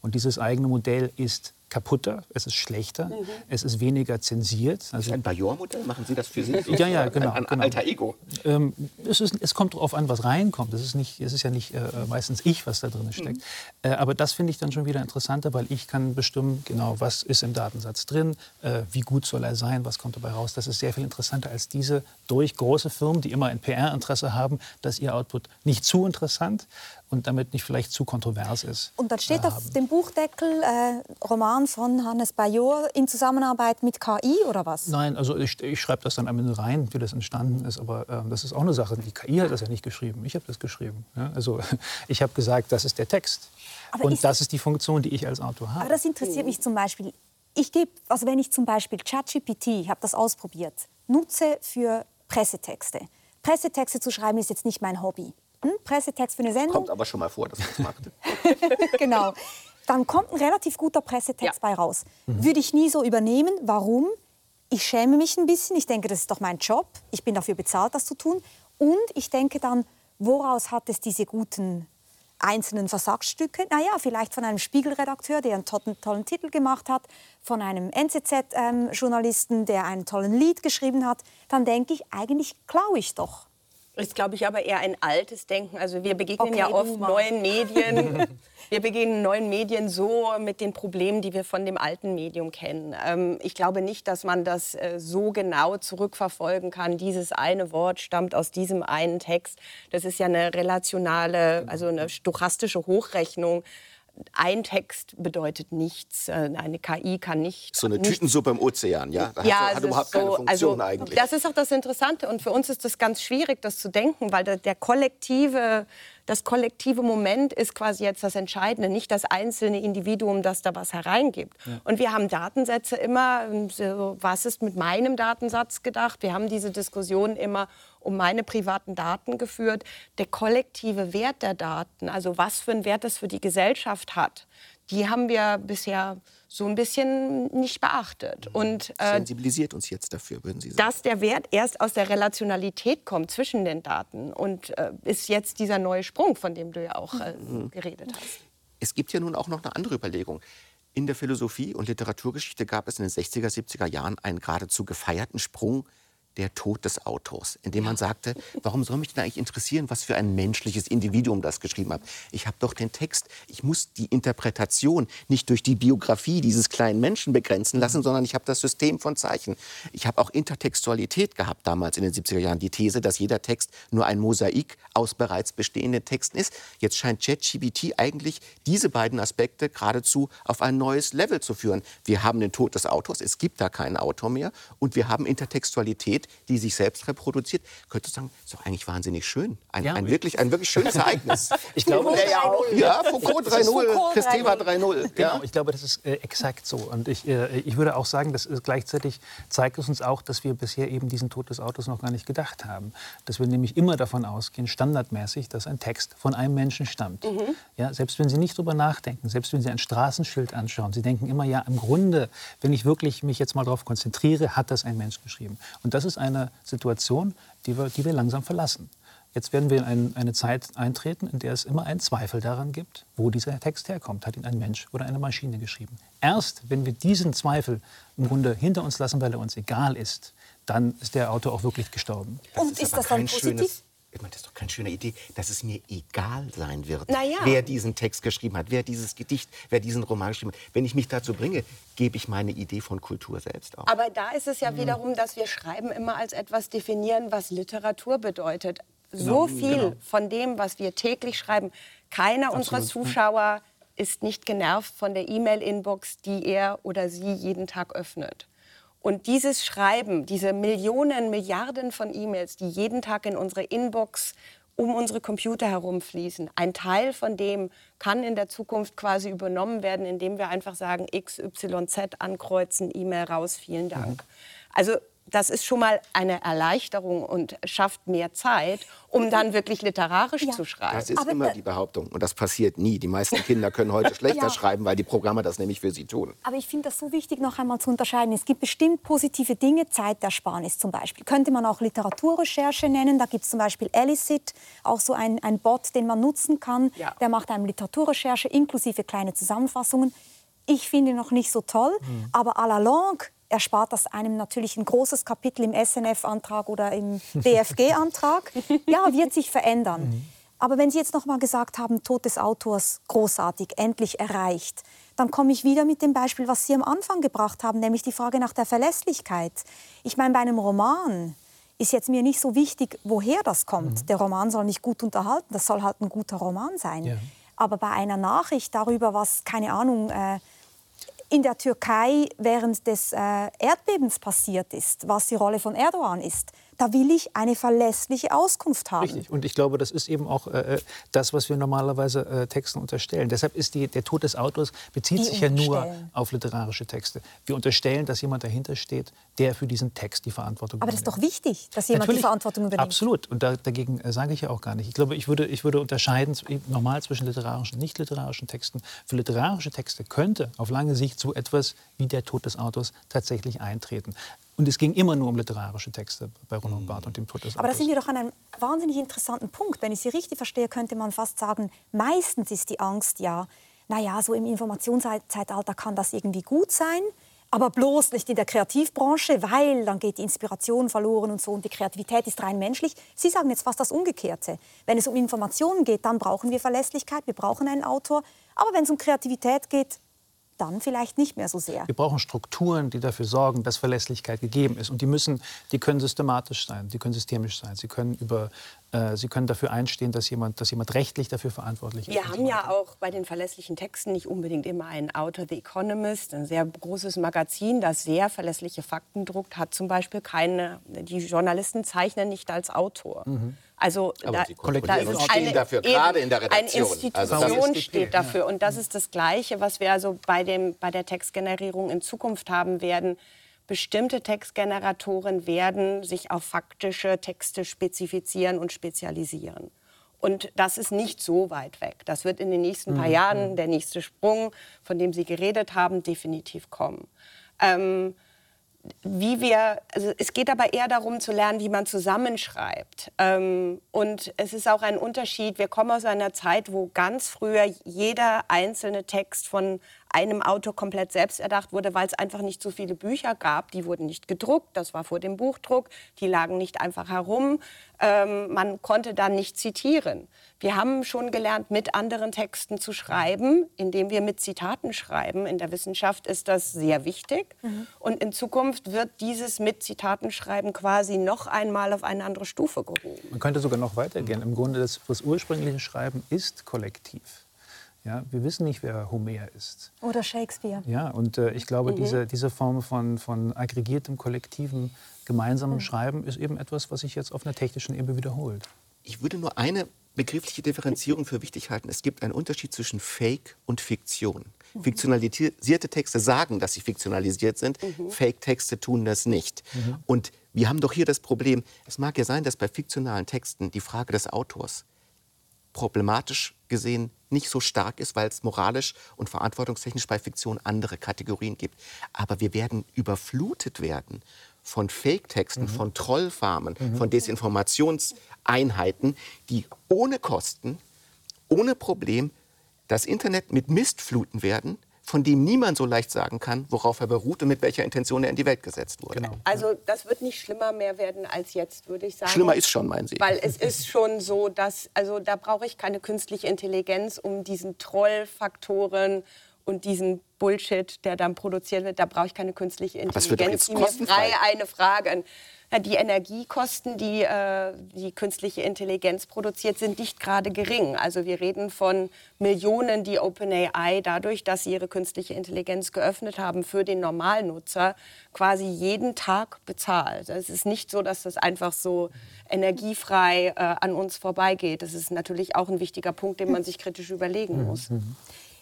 Und dieses eigene Modell ist kaputter, es ist schlechter, mhm. es ist weniger zensiert. Also ein Bajor-Modell? Machen Sie das für Sie? ja, ja, genau. Ein, ein genau. alter Ego? Ähm, es, ist, es, kommt darauf an, was reinkommt. Es ist, nicht, es ist ja nicht äh, meistens ich, was da drin steckt. Mhm. Äh, aber das finde ich dann schon wieder interessanter, weil ich kann bestimmen, genau, was ist im Datensatz drin, äh, wie gut soll er sein, was kommt dabei raus. Das ist sehr viel interessanter als diese durch große Firmen, die immer ein PR-Interesse haben, dass ihr Output nicht zu interessant und damit nicht vielleicht zu kontrovers ist. Und dann steht äh, auf dem Buchdeckel äh, Roman von Hannes Bajor in Zusammenarbeit mit KI oder was? Nein, also ich, ich schreibe das dann am Ende rein, wie das entstanden ist. Aber äh, das ist auch eine Sache. Die KI hat das ja nicht geschrieben. Ich habe das geschrieben. Ja? Also ich habe gesagt, das ist der Text. Aber und das ist die Funktion, die ich als Autor habe. Aber das interessiert mich zum Beispiel. Ich gebe, also wenn ich zum Beispiel ChatGPT, ich habe das ausprobiert, nutze für Pressetexte. Pressetexte zu schreiben ist jetzt nicht mein Hobby hm, Pressetext für eine Sendung. Kommt aber schon mal vor, dass man das macht. genau. Dann kommt ein relativ guter Pressetext ja. bei raus. Mhm. Würde ich nie so übernehmen. Warum? Ich schäme mich ein bisschen. Ich denke, das ist doch mein Job. Ich bin dafür bezahlt, das zu tun. Und ich denke dann, woraus hat es diese guten einzelnen Versagsstücke? Naja, vielleicht von einem Spiegelredakteur, der einen tollen, tollen Titel gemacht hat, von einem NZZ-Journalisten, ähm, der einen tollen Lied geschrieben hat. Dann denke ich, eigentlich klaue ich doch. Ist, glaube ich, aber eher ein altes Denken. Also wir begegnen okay, ja oft neuen Medien. wir begegnen neuen Medien so mit den Problemen, die wir von dem alten Medium kennen. Ähm, ich glaube nicht, dass man das äh, so genau zurückverfolgen kann. Dieses eine Wort stammt aus diesem einen Text. Das ist ja eine relationale, also eine stochastische Hochrechnung ein Text bedeutet nichts. Äh, eine KI kann nicht. So eine Tütensuppe im Ozean, ja? Das ja, hat, hat überhaupt so, keine Funktion also, eigentlich. Das ist auch das Interessante. Und für uns ist das ganz schwierig, das zu denken, weil der, der kollektive das kollektive Moment ist quasi jetzt das Entscheidende, nicht das einzelne Individuum, das da was hereingibt. Ja. Und wir haben Datensätze immer, so, was ist mit meinem Datensatz gedacht? Wir haben diese Diskussion immer um meine privaten Daten geführt. Der kollektive Wert der Daten, also was für einen Wert das für die Gesellschaft hat, die haben wir bisher so ein bisschen nicht beachtet. Mhm. Und, äh, Sensibilisiert uns jetzt dafür, würden Sie sagen? Dass der Wert erst aus der Relationalität kommt zwischen den Daten und äh, ist jetzt dieser neue Sprung, von dem du ja auch äh, mhm. geredet hast. Es gibt ja nun auch noch eine andere Überlegung. In der Philosophie und Literaturgeschichte gab es in den 60er, 70er Jahren einen geradezu gefeierten Sprung der Tod des Autors, indem man sagte, warum soll mich denn eigentlich interessieren, was für ein menschliches Individuum das geschrieben hat? Ich habe doch den Text, ich muss die Interpretation nicht durch die Biografie dieses kleinen Menschen begrenzen lassen, sondern ich habe das System von Zeichen. Ich habe auch Intertextualität gehabt damals in den 70er Jahren, die These, dass jeder Text nur ein Mosaik aus bereits bestehenden Texten ist. Jetzt scheint ChatGPT eigentlich diese beiden Aspekte geradezu auf ein neues Level zu führen. Wir haben den Tod des Autors, es gibt da keinen Autor mehr und wir haben Intertextualität, die sich selbst reproduziert, könnte sagen, ist doch eigentlich wahnsinnig schön. Ein, ja. ein, wirklich, ein wirklich schönes Ereignis. ich glaube, das ja. Ja, Foucault 3.0, Christeva 3.0. Genau, ich glaube, das ist äh, exakt so. Und ich, äh, ich würde auch sagen, dass äh, gleichzeitig zeigt es uns auch, dass wir bisher eben diesen Tod des Autos noch gar nicht gedacht haben. Dass wir nämlich immer davon ausgehen, standardmäßig, dass ein Text von einem Menschen stammt. Mhm. Ja, selbst wenn Sie nicht drüber nachdenken, selbst wenn Sie ein Straßenschild anschauen, Sie denken immer, ja, im Grunde, wenn ich wirklich mich jetzt mal darauf konzentriere, hat das ein Mensch geschrieben. Und das ist eine Situation, die wir, die wir langsam verlassen. Jetzt werden wir in ein, eine Zeit eintreten, in der es immer einen Zweifel daran gibt, wo dieser Text herkommt. Hat ihn ein Mensch oder eine Maschine geschrieben? Erst wenn wir diesen Zweifel im Grunde hinter uns lassen, weil er uns egal ist, dann ist der Autor auch wirklich gestorben. Das Und ist, ist das dann positiv? Ich meine, das ist doch keine schöne Idee, dass es mir egal sein wird, ja. wer diesen Text geschrieben hat, wer dieses Gedicht, wer diesen Roman geschrieben hat. Wenn ich mich dazu bringe, gebe ich meine Idee von Kultur selbst auf. Aber da ist es ja mhm. wiederum, dass wir Schreiben immer als etwas definieren, was Literatur bedeutet. So genau, viel genau. von dem, was wir täglich schreiben, keiner Absolut. unserer Zuschauer ist nicht genervt von der E-Mail-Inbox, die er oder sie jeden Tag öffnet. Und dieses Schreiben, diese Millionen, Milliarden von E-Mails, die jeden Tag in unsere Inbox um unsere Computer herumfließen, ein Teil von dem kann in der Zukunft quasi übernommen werden, indem wir einfach sagen, X, Y, Z ankreuzen, E-Mail raus, vielen Dank. Mhm. Also das ist schon mal eine Erleichterung und schafft mehr Zeit, um dann wirklich literarisch ja. zu schreiben. Das ist Aber immer die Behauptung und das passiert nie. Die meisten Kinder können heute schlechter ja. schreiben, weil die Programme das nämlich für sie tun. Aber ich finde das so wichtig, noch einmal zu unterscheiden. Es gibt bestimmt positive Dinge, Zeitersparnis zum Beispiel. Könnte man auch Literaturrecherche nennen. Da gibt es zum Beispiel Elicit, auch so ein, ein Bot, den man nutzen kann. Ja. Der macht einem Literaturrecherche inklusive kleine Zusammenfassungen. Ich finde ihn noch nicht so toll, mhm. aber à la longue erspart das einem natürlich ein großes Kapitel im SNF-Antrag oder im BFG-Antrag. Ja, wird sich verändern. Mhm. Aber wenn Sie jetzt noch mal gesagt haben, Tod des Autors großartig, endlich erreicht, dann komme ich wieder mit dem Beispiel, was Sie am Anfang gebracht haben, nämlich die Frage nach der Verlässlichkeit. Ich meine, bei einem Roman ist jetzt mir nicht so wichtig, woher das kommt. Mhm. Der Roman soll mich gut unterhalten, das soll halt ein guter Roman sein. Ja. Aber bei einer Nachricht darüber, was, keine Ahnung, äh, in der Türkei während des äh, Erdbebens passiert ist, was die Rolle von Erdogan ist. Da will ich eine verlässliche Auskunft haben. Richtig. Und ich glaube, das ist eben auch äh, äh, das, was wir normalerweise äh, Texten unterstellen. Deshalb ist die, der Tod des Autors bezieht die sich ja nur auf literarische Texte. Wir unterstellen, dass jemand dahinter steht, der für diesen Text die Verantwortung Aber übernimmt. Aber das ist doch wichtig, dass jemand Natürlich, die Verantwortung übernimmt. Absolut. Und da, dagegen äh, sage ich ja auch gar nicht. Ich glaube, ich würde, ich würde unterscheiden normal zwischen literarischen und nicht literarischen Texten. Für literarische Texte könnte auf lange Sicht so etwas wie der Tod des Autors tatsächlich eintreten. Und es ging immer nur um literarische Texte bei Roland Barth und dem Tod des Aber da sind wir doch an einem wahnsinnig interessanten Punkt. Wenn ich Sie richtig verstehe, könnte man fast sagen, meistens ist die Angst ja, naja, so im Informationszeitalter kann das irgendwie gut sein, aber bloß nicht in der Kreativbranche, weil dann geht die Inspiration verloren und so und die Kreativität ist rein menschlich. Sie sagen jetzt fast das Umgekehrte. Wenn es um Informationen geht, dann brauchen wir Verlässlichkeit, wir brauchen einen Autor. Aber wenn es um Kreativität geht, dann vielleicht nicht mehr so sehr. Wir brauchen Strukturen, die dafür sorgen, dass Verlässlichkeit gegeben ist. Und die müssen, die können systematisch sein, die können systemisch sein, sie können über äh, Sie können dafür einstehen, dass jemand, dass jemand rechtlich dafür verantwortlich ist. Wir haben ja auch bei den verlässlichen Texten nicht unbedingt immer einen Autor, The Economist, ein sehr großes Magazin, das sehr verlässliche Fakten druckt, hat zum Beispiel keine, die Journalisten zeichnen nicht als Autor. Mhm. Also Aber da, da ist eine, dafür, gerade in der Redaktion. Eine Institution also steht dafür. Und das ist das Gleiche, was wir also bei, dem, bei der Textgenerierung in Zukunft haben werden bestimmte Textgeneratoren werden sich auf faktische Texte spezifizieren und spezialisieren. Und das ist nicht so weit weg. Das wird in den nächsten paar mhm. Jahren, der nächste Sprung, von dem Sie geredet haben, definitiv kommen. Ähm, wie wir, also es geht aber eher darum zu lernen, wie man zusammenschreibt. Ähm, und es ist auch ein Unterschied. Wir kommen aus einer Zeit, wo ganz früher jeder einzelne Text von einem Autor komplett selbst erdacht wurde, weil es einfach nicht so viele Bücher gab. Die wurden nicht gedruckt, das war vor dem Buchdruck, die lagen nicht einfach herum. Ähm, man konnte dann nicht zitieren. Wir haben schon gelernt, mit anderen Texten zu schreiben, indem wir mit Zitaten schreiben. In der Wissenschaft ist das sehr wichtig. Mhm. Und in Zukunft wird dieses mit Zitaten schreiben quasi noch einmal auf eine andere Stufe gehoben. Man könnte sogar noch weitergehen. Im Grunde das, das ursprüngliche Schreiben ist kollektiv. Ja, wir wissen nicht, wer Homer ist. Oder Shakespeare. Ja, und äh, ich glaube, mhm. diese, diese Form von, von aggregiertem, kollektivem, gemeinsamen mhm. Schreiben ist eben etwas, was sich jetzt auf einer technischen Ebene wiederholt. Ich würde nur eine begriffliche Differenzierung für wichtig halten. Es gibt einen Unterschied zwischen Fake und Fiktion. Mhm. Fiktionalisierte Texte sagen, dass sie fiktionalisiert sind. Mhm. Fake-Texte tun das nicht. Mhm. Und wir haben doch hier das Problem, es mag ja sein, dass bei fiktionalen Texten die Frage des Autors problematisch gesehen nicht so stark ist, weil es moralisch und verantwortungstechnisch bei Fiktion andere Kategorien gibt. Aber wir werden überflutet werden von Fake-Texten, mhm. von Trollfarmen, mhm. von Desinformationseinheiten, die ohne Kosten, ohne Problem das Internet mit Mist fluten werden, von dem niemand so leicht sagen kann, worauf er beruht und mit welcher Intention er in die Welt gesetzt wurde. Genau. Also das wird nicht schlimmer mehr werden als jetzt, würde ich sagen. Schlimmer ist schon, meinen Sie? Weil es ist schon so, dass, also da brauche ich keine künstliche Intelligenz, um diesen Trollfaktoren und diesen Bullshit, der dann produziert wird, da brauche ich keine künstliche Intelligenz, die mir frei eine Frage die Energiekosten, die äh, die künstliche Intelligenz produziert, sind nicht gerade gering. Also wir reden von Millionen, die OpenAI dadurch, dass sie ihre künstliche Intelligenz geöffnet haben, für den Normalnutzer quasi jeden Tag bezahlt. Es ist nicht so, dass das einfach so energiefrei äh, an uns vorbeigeht. Das ist natürlich auch ein wichtiger Punkt, den man sich kritisch überlegen muss.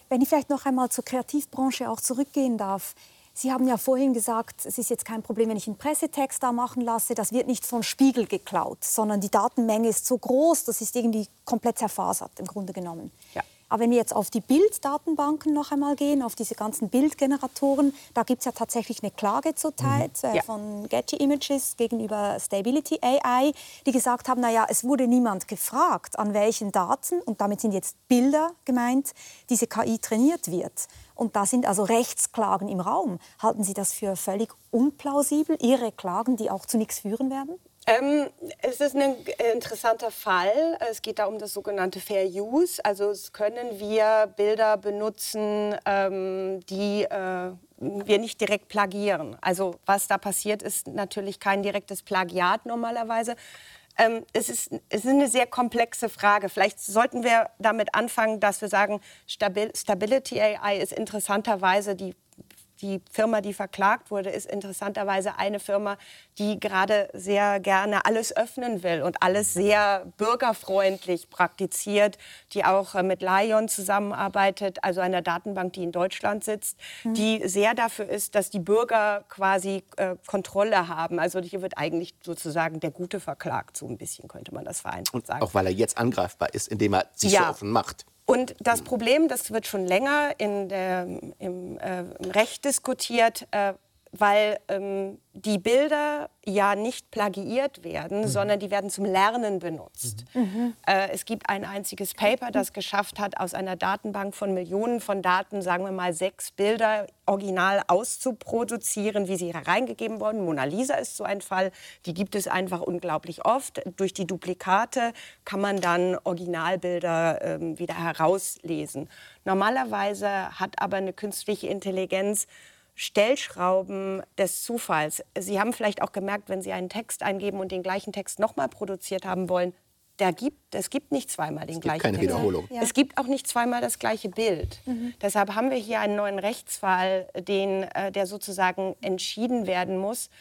Wenn ich vielleicht noch einmal zur Kreativbranche auch zurückgehen darf. Sie haben ja vorhin gesagt, es ist jetzt kein Problem, wenn ich einen Pressetext da machen lasse. Das wird nicht vom Spiegel geklaut, sondern die Datenmenge ist so groß, das ist irgendwie komplett zerfasert im Grunde genommen. Ja. Aber wenn wir jetzt auf die Bilddatenbanken noch einmal gehen, auf diese ganzen Bildgeneratoren, da gibt es ja tatsächlich eine Klage zurzeit mhm. äh, ja. von Getty Images gegenüber Stability AI, die gesagt haben, naja, es wurde niemand gefragt, an welchen Daten, und damit sind jetzt Bilder gemeint, diese KI trainiert wird. Und da sind also Rechtsklagen im Raum. Halten Sie das für völlig unplausibel, Ihre Klagen, die auch zu nichts führen werden? Ähm, es ist ein interessanter Fall. Es geht da um das sogenannte Fair Use. Also können wir Bilder benutzen, ähm, die äh, wir nicht direkt plagieren. Also was da passiert, ist natürlich kein direktes Plagiat normalerweise. Ähm, es, ist, es ist eine sehr komplexe Frage. Vielleicht sollten wir damit anfangen, dass wir sagen, Stabil Stability AI ist interessanterweise die die Firma, die verklagt wurde, ist interessanterweise eine Firma, die gerade sehr gerne alles öffnen will und alles sehr bürgerfreundlich praktiziert, die auch äh, mit Lion zusammenarbeitet, also einer Datenbank, die in Deutschland sitzt, mhm. die sehr dafür ist, dass die Bürger quasi äh, Kontrolle haben. Also hier wird eigentlich sozusagen der Gute verklagt, so ein bisschen könnte man das vereinfacht sagen. Auch weil er jetzt angreifbar ist, indem er sich ja. so offen macht. Und das Problem, das wird schon länger in der, im, äh, im Recht diskutiert, äh, weil ähm, die Bilder ja nicht plagiiert werden, mhm. sondern die werden zum Lernen benutzt. Mhm. Äh, es gibt ein einziges Paper, das geschafft hat, aus einer Datenbank von Millionen von Daten, sagen wir mal, sechs Bilder original auszuproduzieren, wie sie hereingegeben wurden. Mona Lisa ist so ein Fall, die gibt es einfach unglaublich oft. Durch die Duplikate kann man dann Originalbilder äh, wieder herauslesen. Normalerweise hat aber eine künstliche Intelligenz Stellschrauben des Zufalls. Sie haben vielleicht auch gemerkt, wenn Sie einen Text eingeben und den gleichen Text nochmal produziert haben wollen, der gibt, es gibt nicht zweimal den es gleichen keine Text. Wiederholung. Ja. Es gibt auch nicht zweimal das gleiche Bild. Mhm. Deshalb haben wir hier einen neuen Rechtsfall, den, äh, der sozusagen entschieden werden muss.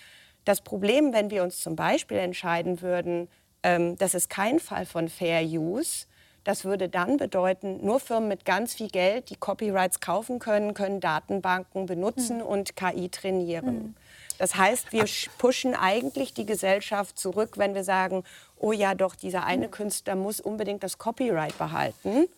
Das Problem, wenn wir uns zum Beispiel entscheiden würden, ähm, das ist kein Fall von Fair Use, das würde dann bedeuten, nur Firmen mit ganz viel Geld, die Copyrights kaufen können, können Datenbanken benutzen mhm. und KI trainieren. Mhm. Das heißt, wir pushen eigentlich die Gesellschaft zurück, wenn wir sagen, oh ja, doch, dieser eine Künstler muss unbedingt das Copyright behalten.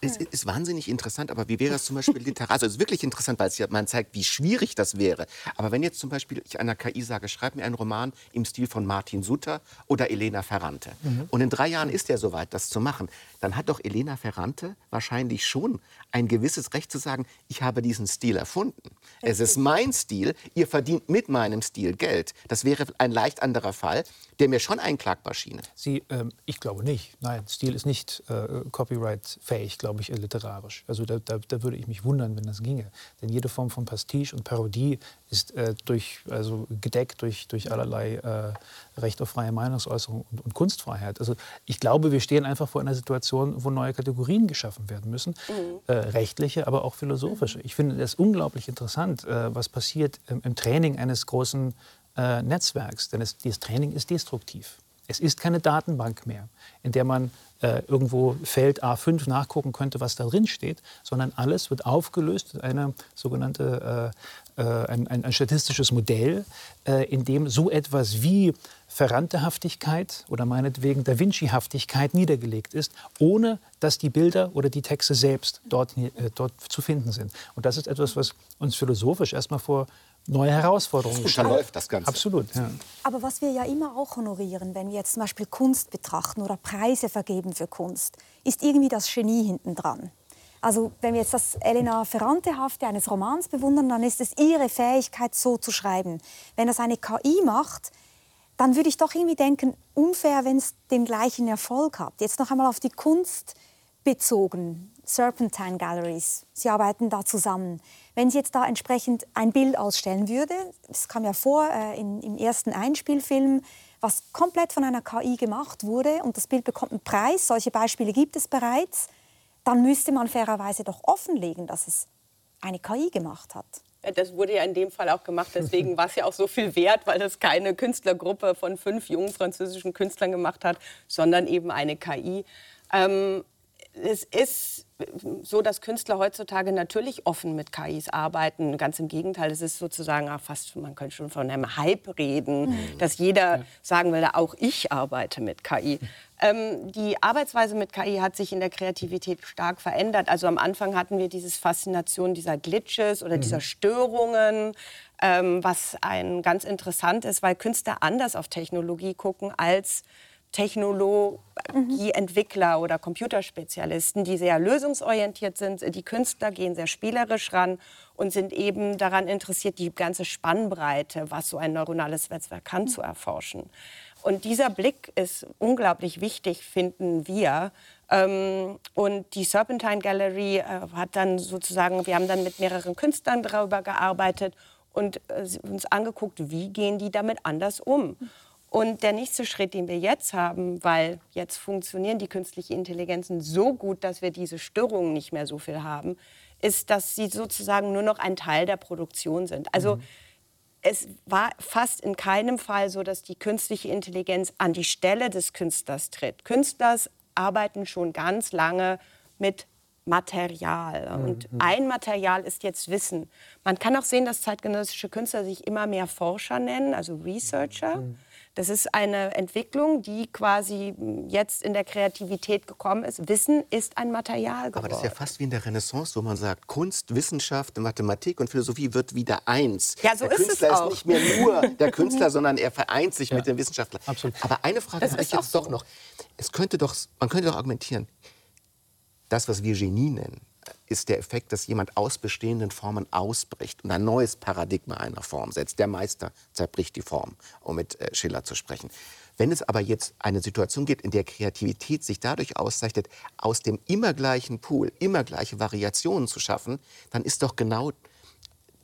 Es ist wahnsinnig interessant, aber wie wäre es zum Beispiel literarisch? Also es ist wirklich interessant, weil es ja man zeigt, wie schwierig das wäre. Aber wenn jetzt zum Beispiel ich einer KI sage, schreib mir einen Roman im Stil von Martin Sutter oder Elena Ferrante. Mhm. Und in drei Jahren ist er soweit, das zu machen. Dann hat doch Elena Ferrante wahrscheinlich schon ein gewisses Recht zu sagen, ich habe diesen Stil erfunden. Es ist mein Stil, ihr verdient mit meinem Stil Geld. Das wäre ein leicht anderer Fall, der mir schon einklagbar schien. Sie, ähm, ich glaube nicht. Nein, Stil ist nicht äh, copyright-fähig, glaube ich, literarisch. Also da, da, da, würde ich mich wundern, wenn das ginge. Denn jede Form von Pastiche und Parodie ist äh, durch, also gedeckt durch, durch allerlei äh, Recht auf freie Meinungsäußerung und, und, Kunstfreiheit. Also ich glaube, wir stehen einfach vor einer Situation, wo neue Kategorien geschaffen werden müssen. Mhm. Äh, rechtliche, aber auch philosophische. Ich finde es unglaublich interessant, äh, was passiert im, im Training eines großen äh, Netzwerks. Denn es, dieses Training ist destruktiv. Es ist keine Datenbank mehr, in der man äh, irgendwo Feld A5 nachgucken könnte, was da drin steht, sondern alles wird aufgelöst, eine sogenannte, äh, ein, ein, ein, statistisches Modell, äh, in dem so etwas wie Ferrante-Haftigkeit oder meinetwegen Da Vinci-Haftigkeit niedergelegt ist, ohne dass die Bilder oder die Texte selbst dort, äh, dort zu finden sind. Und das ist etwas, was uns philosophisch erstmal vor neue Herausforderungen stellen. läuft das Ganze. Absolut. Ja. Aber was wir ja immer auch honorieren, wenn wir jetzt zum Beispiel Kunst betrachten oder Preise vergeben für Kunst, ist irgendwie das Genie hinten dran. Also wenn wir jetzt das Elena Ferrante-hafte eines Romans bewundern, dann ist es ihre Fähigkeit, so zu schreiben. Wenn das eine KI macht, dann würde ich doch irgendwie denken, unfair, wenn es den gleichen Erfolg hat. Jetzt noch einmal auf die Kunst bezogen. Serpentine Galleries, Sie arbeiten da zusammen. Wenn Sie jetzt da entsprechend ein Bild ausstellen würde, es kam ja vor äh, in, im ersten Einspielfilm, was komplett von einer KI gemacht wurde und das Bild bekommt einen Preis, solche Beispiele gibt es bereits, dann müsste man fairerweise doch offenlegen, dass es eine KI gemacht hat. Das wurde ja in dem Fall auch gemacht, deswegen war es ja auch so viel wert, weil das keine Künstlergruppe von fünf jungen französischen Künstlern gemacht hat, sondern eben eine KI. Ähm, es ist so, dass Künstler heutzutage natürlich offen mit KIs arbeiten. Ganz im Gegenteil, es ist sozusagen fast, man könnte schon von einem Hype reden, mhm. dass jeder ja. sagen will, auch ich arbeite mit KI. Ähm, die Arbeitsweise mit KI hat sich in der Kreativität stark verändert. Also am Anfang hatten wir diese Faszination dieser Glitches oder mhm. dieser Störungen, ähm, was ein ganz interessant ist, weil Künstler anders auf Technologie gucken als Technologieentwickler oder Computerspezialisten, die sehr lösungsorientiert sind. Die Künstler gehen sehr spielerisch ran und sind eben daran interessiert, die ganze Spannbreite, was so ein neuronales Netzwerk kann, zu erforschen. Und dieser Blick ist unglaublich wichtig, finden wir. Ähm, und die Serpentine Gallery äh, hat dann sozusagen, wir haben dann mit mehreren Künstlern darüber gearbeitet und äh, uns angeguckt, wie gehen die damit anders um. Und der nächste Schritt, den wir jetzt haben, weil jetzt funktionieren die künstlichen Intelligenzen so gut, dass wir diese Störungen nicht mehr so viel haben, ist, dass sie sozusagen nur noch ein Teil der Produktion sind. Also mhm. es war fast in keinem Fall so, dass die künstliche Intelligenz an die Stelle des Künstlers tritt. Künstler arbeiten schon ganz lange mit Material. Und mhm. ein Material ist jetzt Wissen. Man kann auch sehen, dass zeitgenössische Künstler sich immer mehr Forscher nennen, also Researcher. Mhm. Das ist eine Entwicklung, die quasi jetzt in der Kreativität gekommen ist. Wissen ist ein Material geworden. Aber das ist ja fast wie in der Renaissance, wo man sagt, Kunst, Wissenschaft, Mathematik und Philosophie wird wieder eins. Ja, so der ist Künstler es auch. ist nicht mehr nur der Künstler, sondern er vereint sich ja. mit dem Wissenschaftler. Absolut. Aber eine Frage habe ich jetzt so. doch noch. Es könnte doch, man könnte doch argumentieren, das, was wir Genie nennen, ist der Effekt, dass jemand aus bestehenden Formen ausbricht und ein neues Paradigma einer Form setzt. Der Meister zerbricht die Form, um mit äh, Schiller zu sprechen. Wenn es aber jetzt eine Situation gibt, in der Kreativität sich dadurch auszeichnet, aus dem immer gleichen Pool immer gleiche Variationen zu schaffen, dann ist doch genau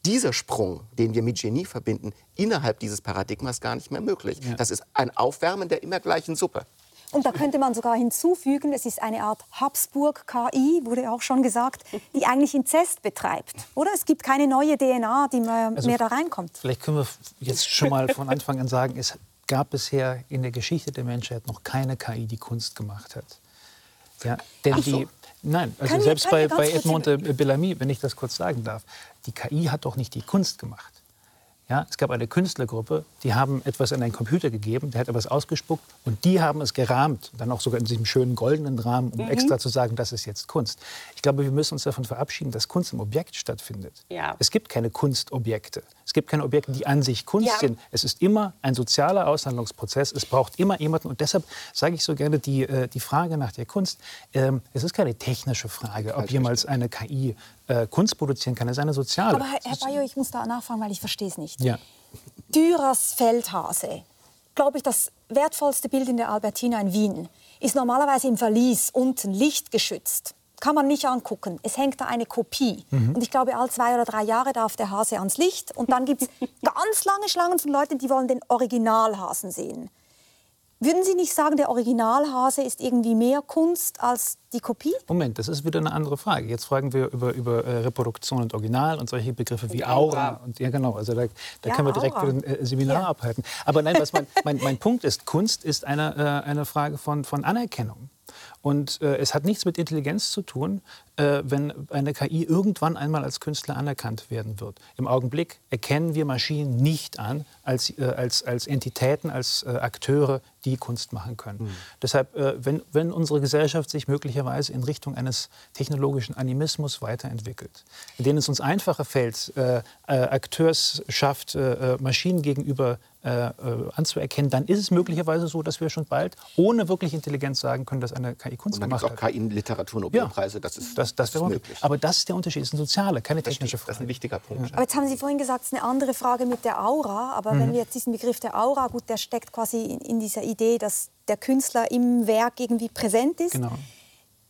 dieser Sprung, den wir mit Genie verbinden, innerhalb dieses Paradigmas gar nicht mehr möglich. Ja. Das ist ein Aufwärmen der immer gleichen Suppe. Und da könnte man sogar hinzufügen, es ist eine Art Habsburg-KI, wurde auch schon gesagt, die eigentlich Inzest betreibt. Oder? Es gibt keine neue DNA, die mehr, also, mehr da reinkommt. Vielleicht können wir jetzt schon mal von Anfang an sagen, es gab bisher in der Geschichte der Menschheit noch keine KI, die Kunst gemacht hat. Ja, denn so. die, nein, also kann selbst bei, bei Edmond Bellamy, wenn ich das kurz sagen darf, die KI hat doch nicht die Kunst gemacht. Ja, es gab eine Künstlergruppe, die haben etwas an einen Computer gegeben, der hat etwas ausgespuckt und die haben es gerahmt, dann auch sogar in diesem schönen goldenen Rahmen, um mhm. extra zu sagen, das ist jetzt Kunst. Ich glaube, wir müssen uns davon verabschieden, dass Kunst im Objekt stattfindet. Ja. Es gibt keine Kunstobjekte. Es gibt keine Objekte, die an sich Kunst ja. sind. Es ist immer ein sozialer Aushandlungsprozess. Es braucht immer jemanden. Und deshalb sage ich so gerne die, äh, die Frage nach der Kunst. Ähm, es ist keine technische Frage, ob jemals eine KI äh, Kunst produzieren kann. Es ist eine soziale. Aber Herr, Herr Bayo, ich muss da nachfragen, weil ich verstehe es nicht. Ja. Dürers Feldhase, glaube ich, das wertvollste Bild in der Albertina in Wien, ist normalerweise im Verlies unten lichtgeschützt kann man nicht angucken. Es hängt da eine Kopie. Mhm. Und ich glaube, alle zwei oder drei Jahre darf der Hase ans Licht. Und dann gibt es ganz lange Schlangen von Leuten, die wollen den Originalhasen sehen. Würden Sie nicht sagen, der Originalhase ist irgendwie mehr Kunst als die Kopie? Moment, das ist wieder eine andere Frage. Jetzt fragen wir über, über äh, Reproduktion und Original und solche Begriffe wie Aura. Und, ja, genau. Also da, da ja, können wir direkt Aura. ein äh, Seminar ja. abhalten. Aber nein, was mein, mein, mein Punkt ist, Kunst ist eine, äh, eine Frage von, von Anerkennung. Und äh, es hat nichts mit Intelligenz zu tun, wenn eine KI irgendwann einmal als Künstler anerkannt werden wird. Im Augenblick erkennen wir Maschinen nicht an als, äh, als, als Entitäten, als äh, Akteure, die Kunst machen können. Mhm. Deshalb, äh, wenn, wenn unsere Gesellschaft sich möglicherweise in Richtung eines technologischen Animismus weiterentwickelt, in dem es uns einfacher fällt, äh, Akteurschaft Maschinen gegenüber äh, äh, anzuerkennen, dann ist es möglicherweise so, dass wir schon bald ohne wirklich Intelligenz sagen können, dass eine KI Kunst gemacht hat. Es gibt auch KI-Literatur- Nobelpreise. Ja, das ist, das, Das, das wäre möglich. Aber das ist der Unterschied. Das ist eine soziale, keine technische Frage. Das ist ein wichtiger Punkt. Ja. Aber jetzt haben Sie vorhin gesagt, es ist eine andere Frage mit der Aura. Aber mhm. wenn wir jetzt diesen Begriff der Aura, gut, der steckt quasi in, in dieser Idee, dass der Künstler im Werk irgendwie präsent ist. Genau.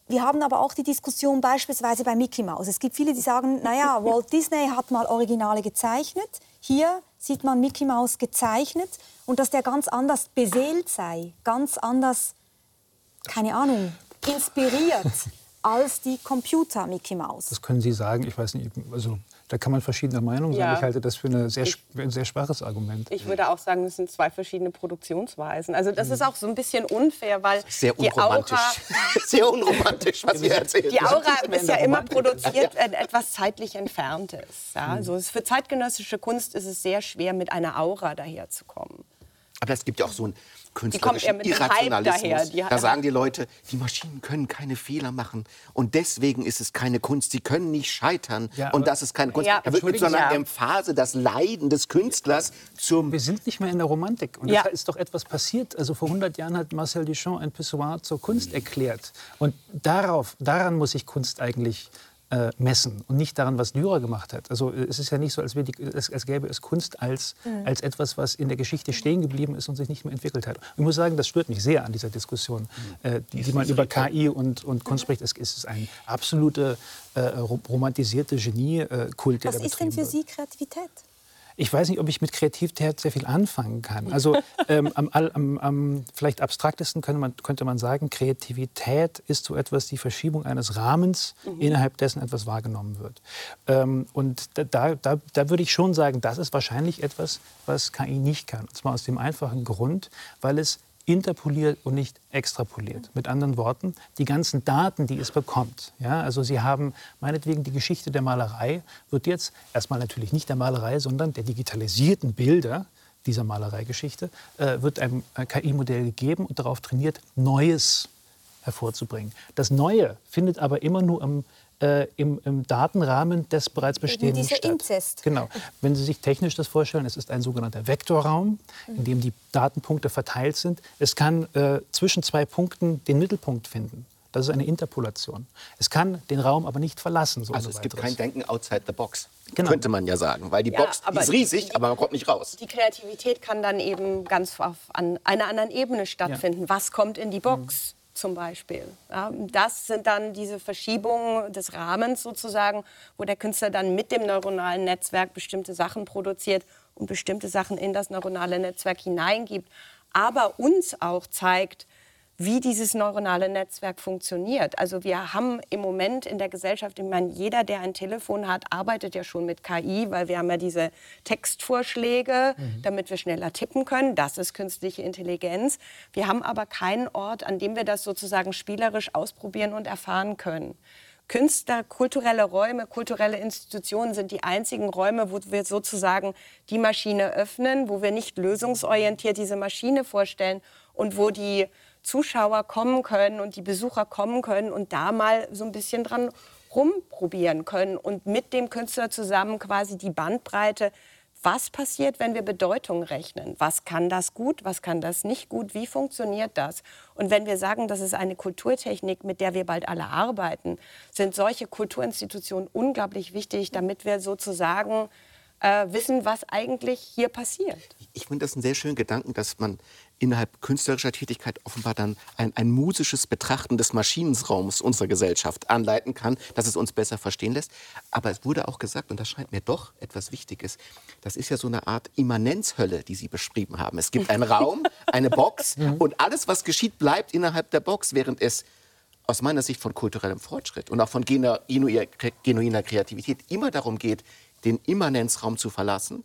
Wir haben aber auch die Diskussion beispielsweise bei Mickey Mouse. Es gibt viele, die sagen, naja, Walt Disney hat mal Originale gezeichnet. Hier sieht man Mickey Mouse gezeichnet und dass der ganz anders beseelt sei, ganz anders, keine Ahnung, inspiriert als die Computer Mickey Mouse. Das können Sie sagen. Ich weiß nicht, also da kann man verschiedener Meinung sein. Ja. Ich halte das für eine sehr, ich, ein sehr schwaches Argument. Ich würde auch sagen, es sind zwei verschiedene Produktionsweisen. Also das mhm. ist auch so ein bisschen unfair, weil sehr die Aura... sehr unromantisch, was Sie erzählen. Die Aura ist ja immer produziert, wenn etwas zeitlich Entferntes. Ja? Mhm. Also für zeitgenössische Kunst ist es sehr schwer, mit einer Aura daherzukommen. Aber es gibt ja auch so ein künstlerischen Irrationalismus. da sagen die Leute, die Maschinen können keine Fehler machen und deswegen ist es keine Kunst. Sie können nicht scheitern ja, und das ist keine Kunst. Ja, da wird mit so einer ja. Emphase das Leiden des Künstlers zum... Wir sind nicht mehr in der Romantik und ja. da ist doch etwas passiert. Also vor 100 Jahren hat Marcel Duchamp ein Pissoir zur Kunst erklärt und darauf, daran muss sich Kunst eigentlich messen und nicht daran, was Dürer gemacht hat. Also äh, es ist ja nicht so, als, die, als, als gäbe es Kunst als, mhm. als etwas, was in der Geschichte stehen geblieben ist und sich nicht mehr entwickelt hat. Ich muss sagen, das stört mich sehr an dieser Diskussion, mhm. äh, die, die man über KI und, und Kunst spricht. Es, ist ein absoluter äh, romantisierte Genie-Kult, der Was ist denn für Sie Kreativität? Ich weiß nicht, ob ich mit Kreativität sehr viel anfangen kann. Also ähm, am, am, am, vielleicht abstraktesten könnte man, könnte man sagen, Kreativität ist so etwas die Verschiebung eines Rahmens, mhm. innerhalb dessen etwas wahrgenommen wird. Ähm, und da, da, da würde ich schon sagen, das ist wahrscheinlich etwas, was KI nicht kann. Und zwar aus dem einfachen Grund, weil es interpoliert und nicht extrapoliert. Mit anderen Worten, die ganzen Daten, die es bekommt. Ja, also Sie haben meinetwegen die Geschichte der Malerei, wird jetzt erstmal natürlich nicht der Malerei, sondern der digitalisierten Bilder dieser Malereigeschichte, äh, wird einem KI-Modell gegeben und darauf trainiert, Neues hervorzubringen. Das Neue findet aber immer nur am äh, im, im, Datenrahmen des bereits bestehenden dieser statt. Inzest. Genau. Wenn Sie sich technisch das vorstellen, es ist ein sogenannter Vektorraum, in dem die Datenpunkte verteilt sind. Es kann äh, zwischen zwei Punkten den Mittelpunkt finden. Das ist eine Interpolation. Es kann den Raum aber nicht verlassen. So also es gibt kein Denken outside the box, genau. könnte man ja sagen. Weil die ja, Box die ist riesig, die, aber man kommt nicht raus. Die Kreativität kann dann eben ganz auf an einer anderen Ebene stattfinden. Ja. Was kommt in die Box? Mhm zum Beispiel. Ja, das sind dann diese Verschiebungen des Rahmens sozusagen, wo der Künstler dann mit dem neuronalen Netzwerk bestimmte Sachen produziert und bestimmte Sachen in das neuronale Netzwerk hineingibt, aber uns auch zeigt, wie dieses neuronale Netzwerk funktioniert. Also wir haben im Moment in der Gesellschaft, ich meine, jeder, der ein Telefon hat, arbeitet ja schon mit KI, weil wir haben ja diese Textvorschläge, mhm. damit wir schneller tippen können. Das ist künstliche Intelligenz. Wir haben aber keinen Ort, an dem wir das sozusagen spielerisch ausprobieren und erfahren können. Künstler, kulturelle Räume, kulturelle Institutionen sind die einzigen Räume, wo wir sozusagen die Maschine öffnen, wo wir nicht lösungsorientiert diese Maschine vorstellen und wo die Zuschauer kommen können und die Besucher kommen können und da mal so ein bisschen dran rumprobieren können und mit dem Künstler zusammen quasi die Bandbreite was passiert, wenn wir Bedeutung rechnen? Was kann das gut, was kann das nicht gut? Wie funktioniert das? Und wenn wir sagen, das ist eine Kulturtechnik, mit der wir bald alle arbeiten, sind solche Kulturinstitutionen unglaublich wichtig, damit wir sozusagen äh, wissen, was eigentlich hier passiert. Ich finde das einen sehr schönen Gedanken, dass man innerhalb künstlerischer Tätigkeit offenbar dann ein, ein musisches Betrachten des Maschinenraums unserer Gesellschaft anleiten kann, dass es uns besser verstehen lässt. Aber es wurde auch gesagt, und das scheint mir doch etwas Wichtiges, das ist ja so eine Art Immanenzhölle, die Sie beschrieben haben. Es gibt einen Raum, eine Box mhm. und alles, was geschieht, bleibt innerhalb der Box, während es aus meiner Sicht von kulturellem Fortschritt und auch von genuiner Kreativität immer darum geht, den Immanenzraum zu verlassen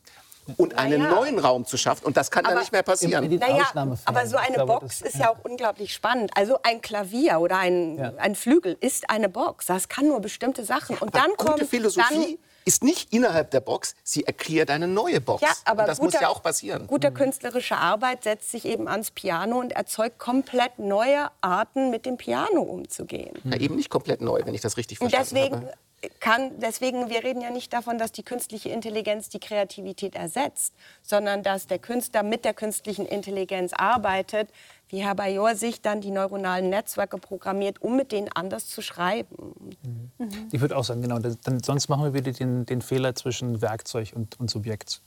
und einen ja. neuen Raum zu schaffen. Und das kann aber, dann nicht mehr passieren. Naja, aber so eine glaube, Box ist ja auch unglaublich spannend. Also ein Klavier oder ein, ja. ein Flügel ist eine Box. Das kann nur bestimmte Sachen. Und dann gute kommt Philosophie ist nicht innerhalb der Box, sie erklärt eine neue Box. Ja, aber und das guter, muss ja auch passieren. Gute künstlerische Arbeit setzt sich eben ans Piano und erzeugt komplett neue Arten, mit dem Piano umzugehen. Ja, eben nicht komplett neu, wenn ich das richtig verstanden deswegen, habe kann, deswegen, wir reden ja nicht davon, dass die künstliche Intelligenz die Kreativität ersetzt, sondern dass der Künstler mit der künstlichen Intelligenz arbeitet, wie Herr Bajor sich dann die neuronalen Netzwerke programmiert, um mit denen anders zu schreiben. Mhm. Mhm. Ich würde auch sagen, genau, dann, sonst machen wir wieder den, den Fehler zwischen Werkzeug und, und Subjekt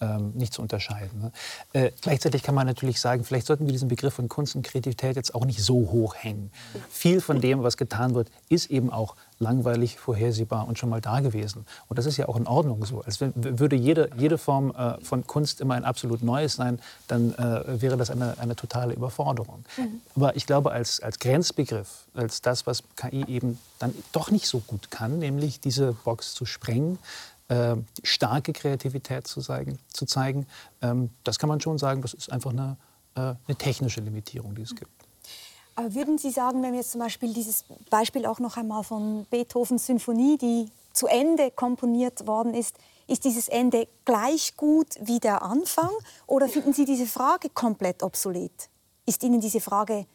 ähm, nicht zu unterscheiden. Ne? Äh, gleichzeitig kann man natürlich sagen, vielleicht sollten wir diesen Begriff von Kunst und Kreativität jetzt auch nicht so hoch hängen. Viel von dem, was getan wird, ist eben auch langweilig, vorhersehbar und schon mal da gewesen. Und das ist ja auch in Ordnung so. Als würde jede, jede Form äh, von Kunst immer ein absolut Neues sein, dann äh, wäre das eine, eine totale Überforderung. Mhm. Aber ich glaube, als, als Grenzbegriff, als das, was KI eben dann doch nicht so gut kann, nämlich diese Box zu sprengen, äh, starke Kreativität zu zeigen, zu zeigen ähm, das kann man schon sagen, das ist einfach eine, äh, eine technische Limitierung, die es gibt. Aber würden Sie sagen, wenn wir jetzt zum Beispiel dieses Beispiel auch noch einmal von Beethovens Symphonie, die zu Ende komponiert worden ist, ist dieses Ende gleich gut wie der Anfang? Oder finden Sie diese Frage komplett obsolet? Ist Ihnen diese Frage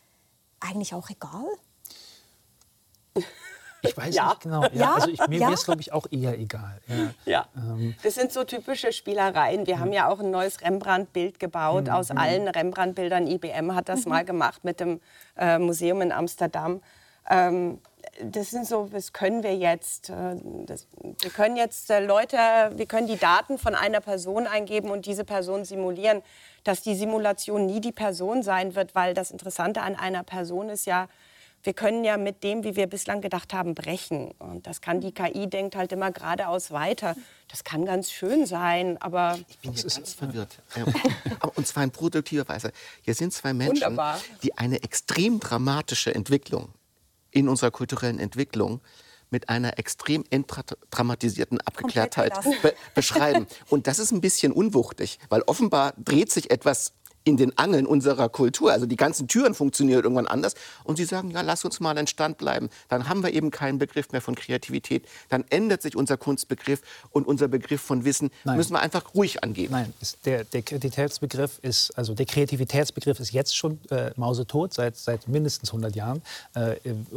eigentlich auch egal? Ich weiß ja. nicht genau. Ja, ja? Also ich, mir ja? wäre es, glaube ich, auch eher egal. Ja. Ähm. Das sind so typische Spielereien. Wir haben ja auch ein neues Rembrandt-Bild gebaut mhm. aus mhm. allen Rembrandt-Bildern. IBM hat das mhm. mal gemacht mit dem äh, Museum in Amsterdam. Ähm, das sind so, das können wir jetzt. Äh, das, wir können jetzt äh, Leute, wir können die Daten von einer Person eingeben und diese Person simulieren, dass die Simulation nie die Person sein wird, weil das Interessante an einer Person ist ja, wir können ja mit dem, wie wir bislang gedacht haben, brechen. Und das kann die KI denkt halt immer geradeaus weiter. Das kann ganz schön sein, aber ich bin jetzt ganz verwirrt. Und zwar in produktiver Weise. Hier sind zwei Menschen, Wunderbar. die eine extrem dramatische Entwicklung in unserer kulturellen Entwicklung mit einer extrem entdramatisierten Abgeklärtheit be beschreiben. Und das ist ein bisschen unwuchtig, weil offenbar dreht sich etwas in den Angeln unserer Kultur. Also die ganzen Türen funktionieren irgendwann anders. Und sie sagen, ja, lass uns mal in Stand bleiben. Dann haben wir eben keinen Begriff mehr von Kreativität. Dann ändert sich unser Kunstbegriff und unser Begriff von Wissen. Nein. Müssen wir einfach ruhig angehen. Nein, der, der Kreativitätsbegriff ist, also der Kreativitätsbegriff ist jetzt schon äh, mausetot, seit, seit mindestens 100 Jahren. Äh,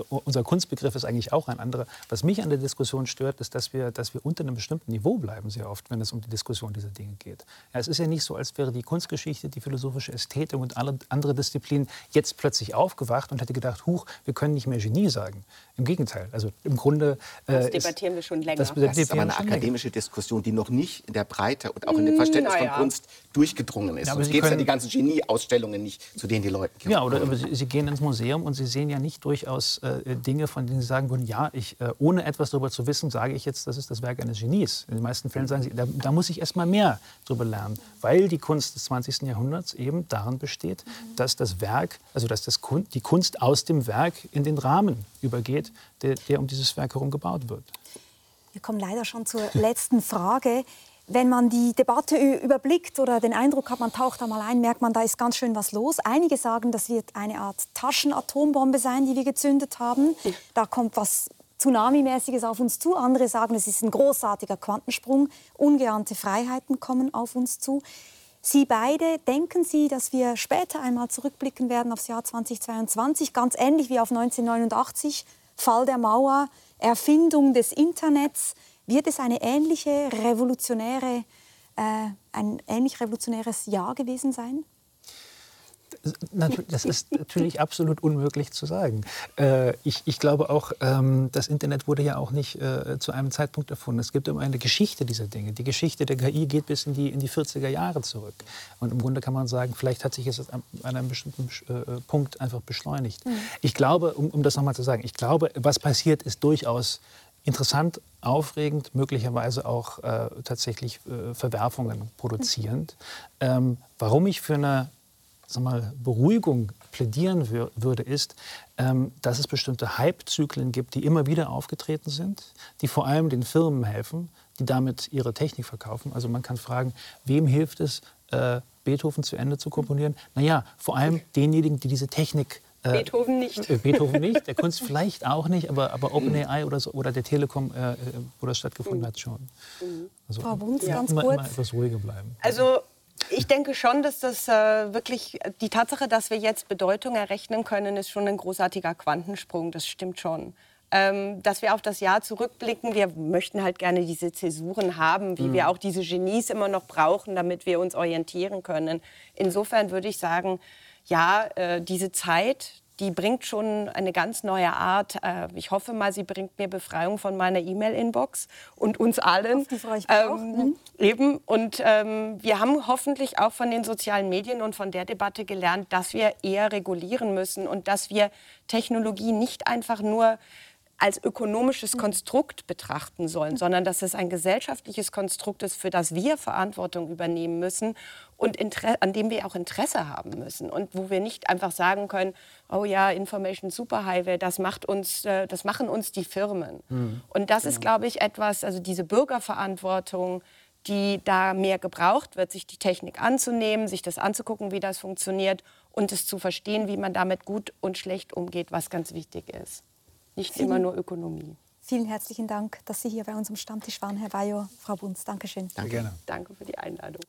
unser Kunstbegriff ist eigentlich auch ein anderer. Was mich an der Diskussion stört, ist, dass wir, dass wir unter einem bestimmten Niveau bleiben, sehr oft, wenn es um die Diskussion dieser Dinge geht. Ja, es ist ja nicht so, als wäre die Kunstgeschichte, die Philosophie, philosophische Ästhetik und alle andere Disziplinen jetzt plötzlich aufgewacht und hätte gedacht, huch, wir können nicht mehr Genie sagen. Im Gegenteil. Also im Grunde. Äh, das debattieren ist, wir schon länger. Das, das ist aber eine akademische länger. Diskussion, die noch nicht in der Breite und auch in dem Verständnis naja. von Kunst durchgedrungen ist. Ja, Sonst gibt es ja die ganzen Genie-Ausstellungen nicht, zu denen die Leute gehen. Ja, oder aber Sie, Sie, gehen ins Museum und Sie sehen ja nicht durchaus äh, Dinge, von denen Sie sagen würden, ja, ich, äh, ohne etwas darüber zu wissen, sage ich jetzt, das ist das Werk eines Genies. In den meisten Fällen sagen Sie, da, da muss ich erst mal mehr darüber lernen, weil die Kunst des 20. Jahrhunderts eben darin besteht, mhm. dass das Werk, also dass das Kun die Kunst aus dem Werk in den Rahmen übergeht, der, der um dieses Werk herum gebaut wird. Wir kommen leider schon zur letzten Frage. Wenn man die Debatte überblickt oder den Eindruck hat, man taucht da mal ein, merkt man, da ist ganz schön was los. Einige sagen, das wird eine Art Taschenatombombe sein, die wir gezündet haben. Da kommt was Tsunami-mäßiges auf uns zu. Andere sagen, es ist ein großartiger Quantensprung. Ungeahnte Freiheiten kommen auf uns zu. Sie beide, denken Sie, dass wir später einmal zurückblicken werden aufs Jahr 2022, ganz ähnlich wie auf 1989, Fall der Mauer, Erfindung des Internets? Wird es eine ähnliche revolutionäre, äh, ein ähnlich revolutionäres Jahr gewesen sein? Das ist natürlich absolut unmöglich zu sagen. Äh, ich, ich glaube auch, ähm, das Internet wurde ja auch nicht äh, zu einem Zeitpunkt erfunden. Es gibt immer eine Geschichte dieser Dinge. Die Geschichte der KI geht bis in die, in die 40er Jahre zurück. Und im Grunde kann man sagen, vielleicht hat sich es an einem bestimmten äh, Punkt einfach beschleunigt. Mhm. Ich glaube, um, um das nochmal zu sagen, ich glaube, was passiert, ist durchaus interessant, aufregend, möglicherweise auch äh, tatsächlich äh, Verwerfungen produzierend. Ähm, warum ich für eine sag mal, Beruhigung plädieren wür würde, ist, ähm, dass es bestimmte Hype-Zyklen gibt, die immer wieder aufgetreten sind, die vor allem den Firmen helfen, die damit ihre Technik verkaufen. Also man kann fragen, wem hilft es, äh, Beethoven zu Ende zu komponieren? Naja, vor allem denjenigen, die diese Technik äh, Beethoven nicht. Äh, Beethoven nicht, der Kunst vielleicht auch nicht, aber, aber OpenAI oder, so, oder der Telekom, äh, äh wo das stattgefunden mhm. hat, schon. Mhm. Also, Frau Wunz, ja. ganz immer, kurz. immer etwas ruhiger bleiben. Also ich denke schon, dass das äh, wirklich die Tatsache, dass wir jetzt Bedeutung errechnen können, ist schon ein großartiger Quantensprung. Das stimmt schon. Ähm, dass wir auf das Jahr zurückblicken. Wir möchten halt gerne diese Zäsuren haben, wie mhm. wir auch diese Genies immer noch brauchen, damit wir uns orientieren können. Insofern würde ich sagen, ja, äh, diese Zeit, die bringt schon eine ganz neue Art. Äh, ich hoffe mal, sie bringt mir Befreiung von meiner E-Mail-Inbox und uns allen. Ähm, mhm. Eben. Und ähm, wir haben hoffentlich auch von den sozialen Medien und von der Debatte gelernt, dass wir eher regulieren müssen und dass wir Technologie nicht einfach nur als ökonomisches Konstrukt betrachten sollen, sondern dass es ein gesellschaftliches Konstrukt ist, für das wir Verantwortung übernehmen müssen und an dem wir auch Interesse haben müssen und wo wir nicht einfach sagen können, oh ja, Information Superhighway, das macht uns, äh, das machen uns die Firmen. Mhm. Und das ist, glaube ich, etwas, also diese Bürgerverantwortung, die da mehr gebraucht wird, sich die Technik anzunehmen, sich das anzugucken, wie das funktioniert und es zu verstehen, wie man damit gut und schlecht umgeht, was ganz wichtig ist nicht vielen, immer nur Ökonomie. Vielen herzlichen Dank, dass Sie hier bei uns am Stammtisch waren, Herr Bayo. Frau Bunz, Dankeschön. Danke. Gerne. Danke für die Einladung.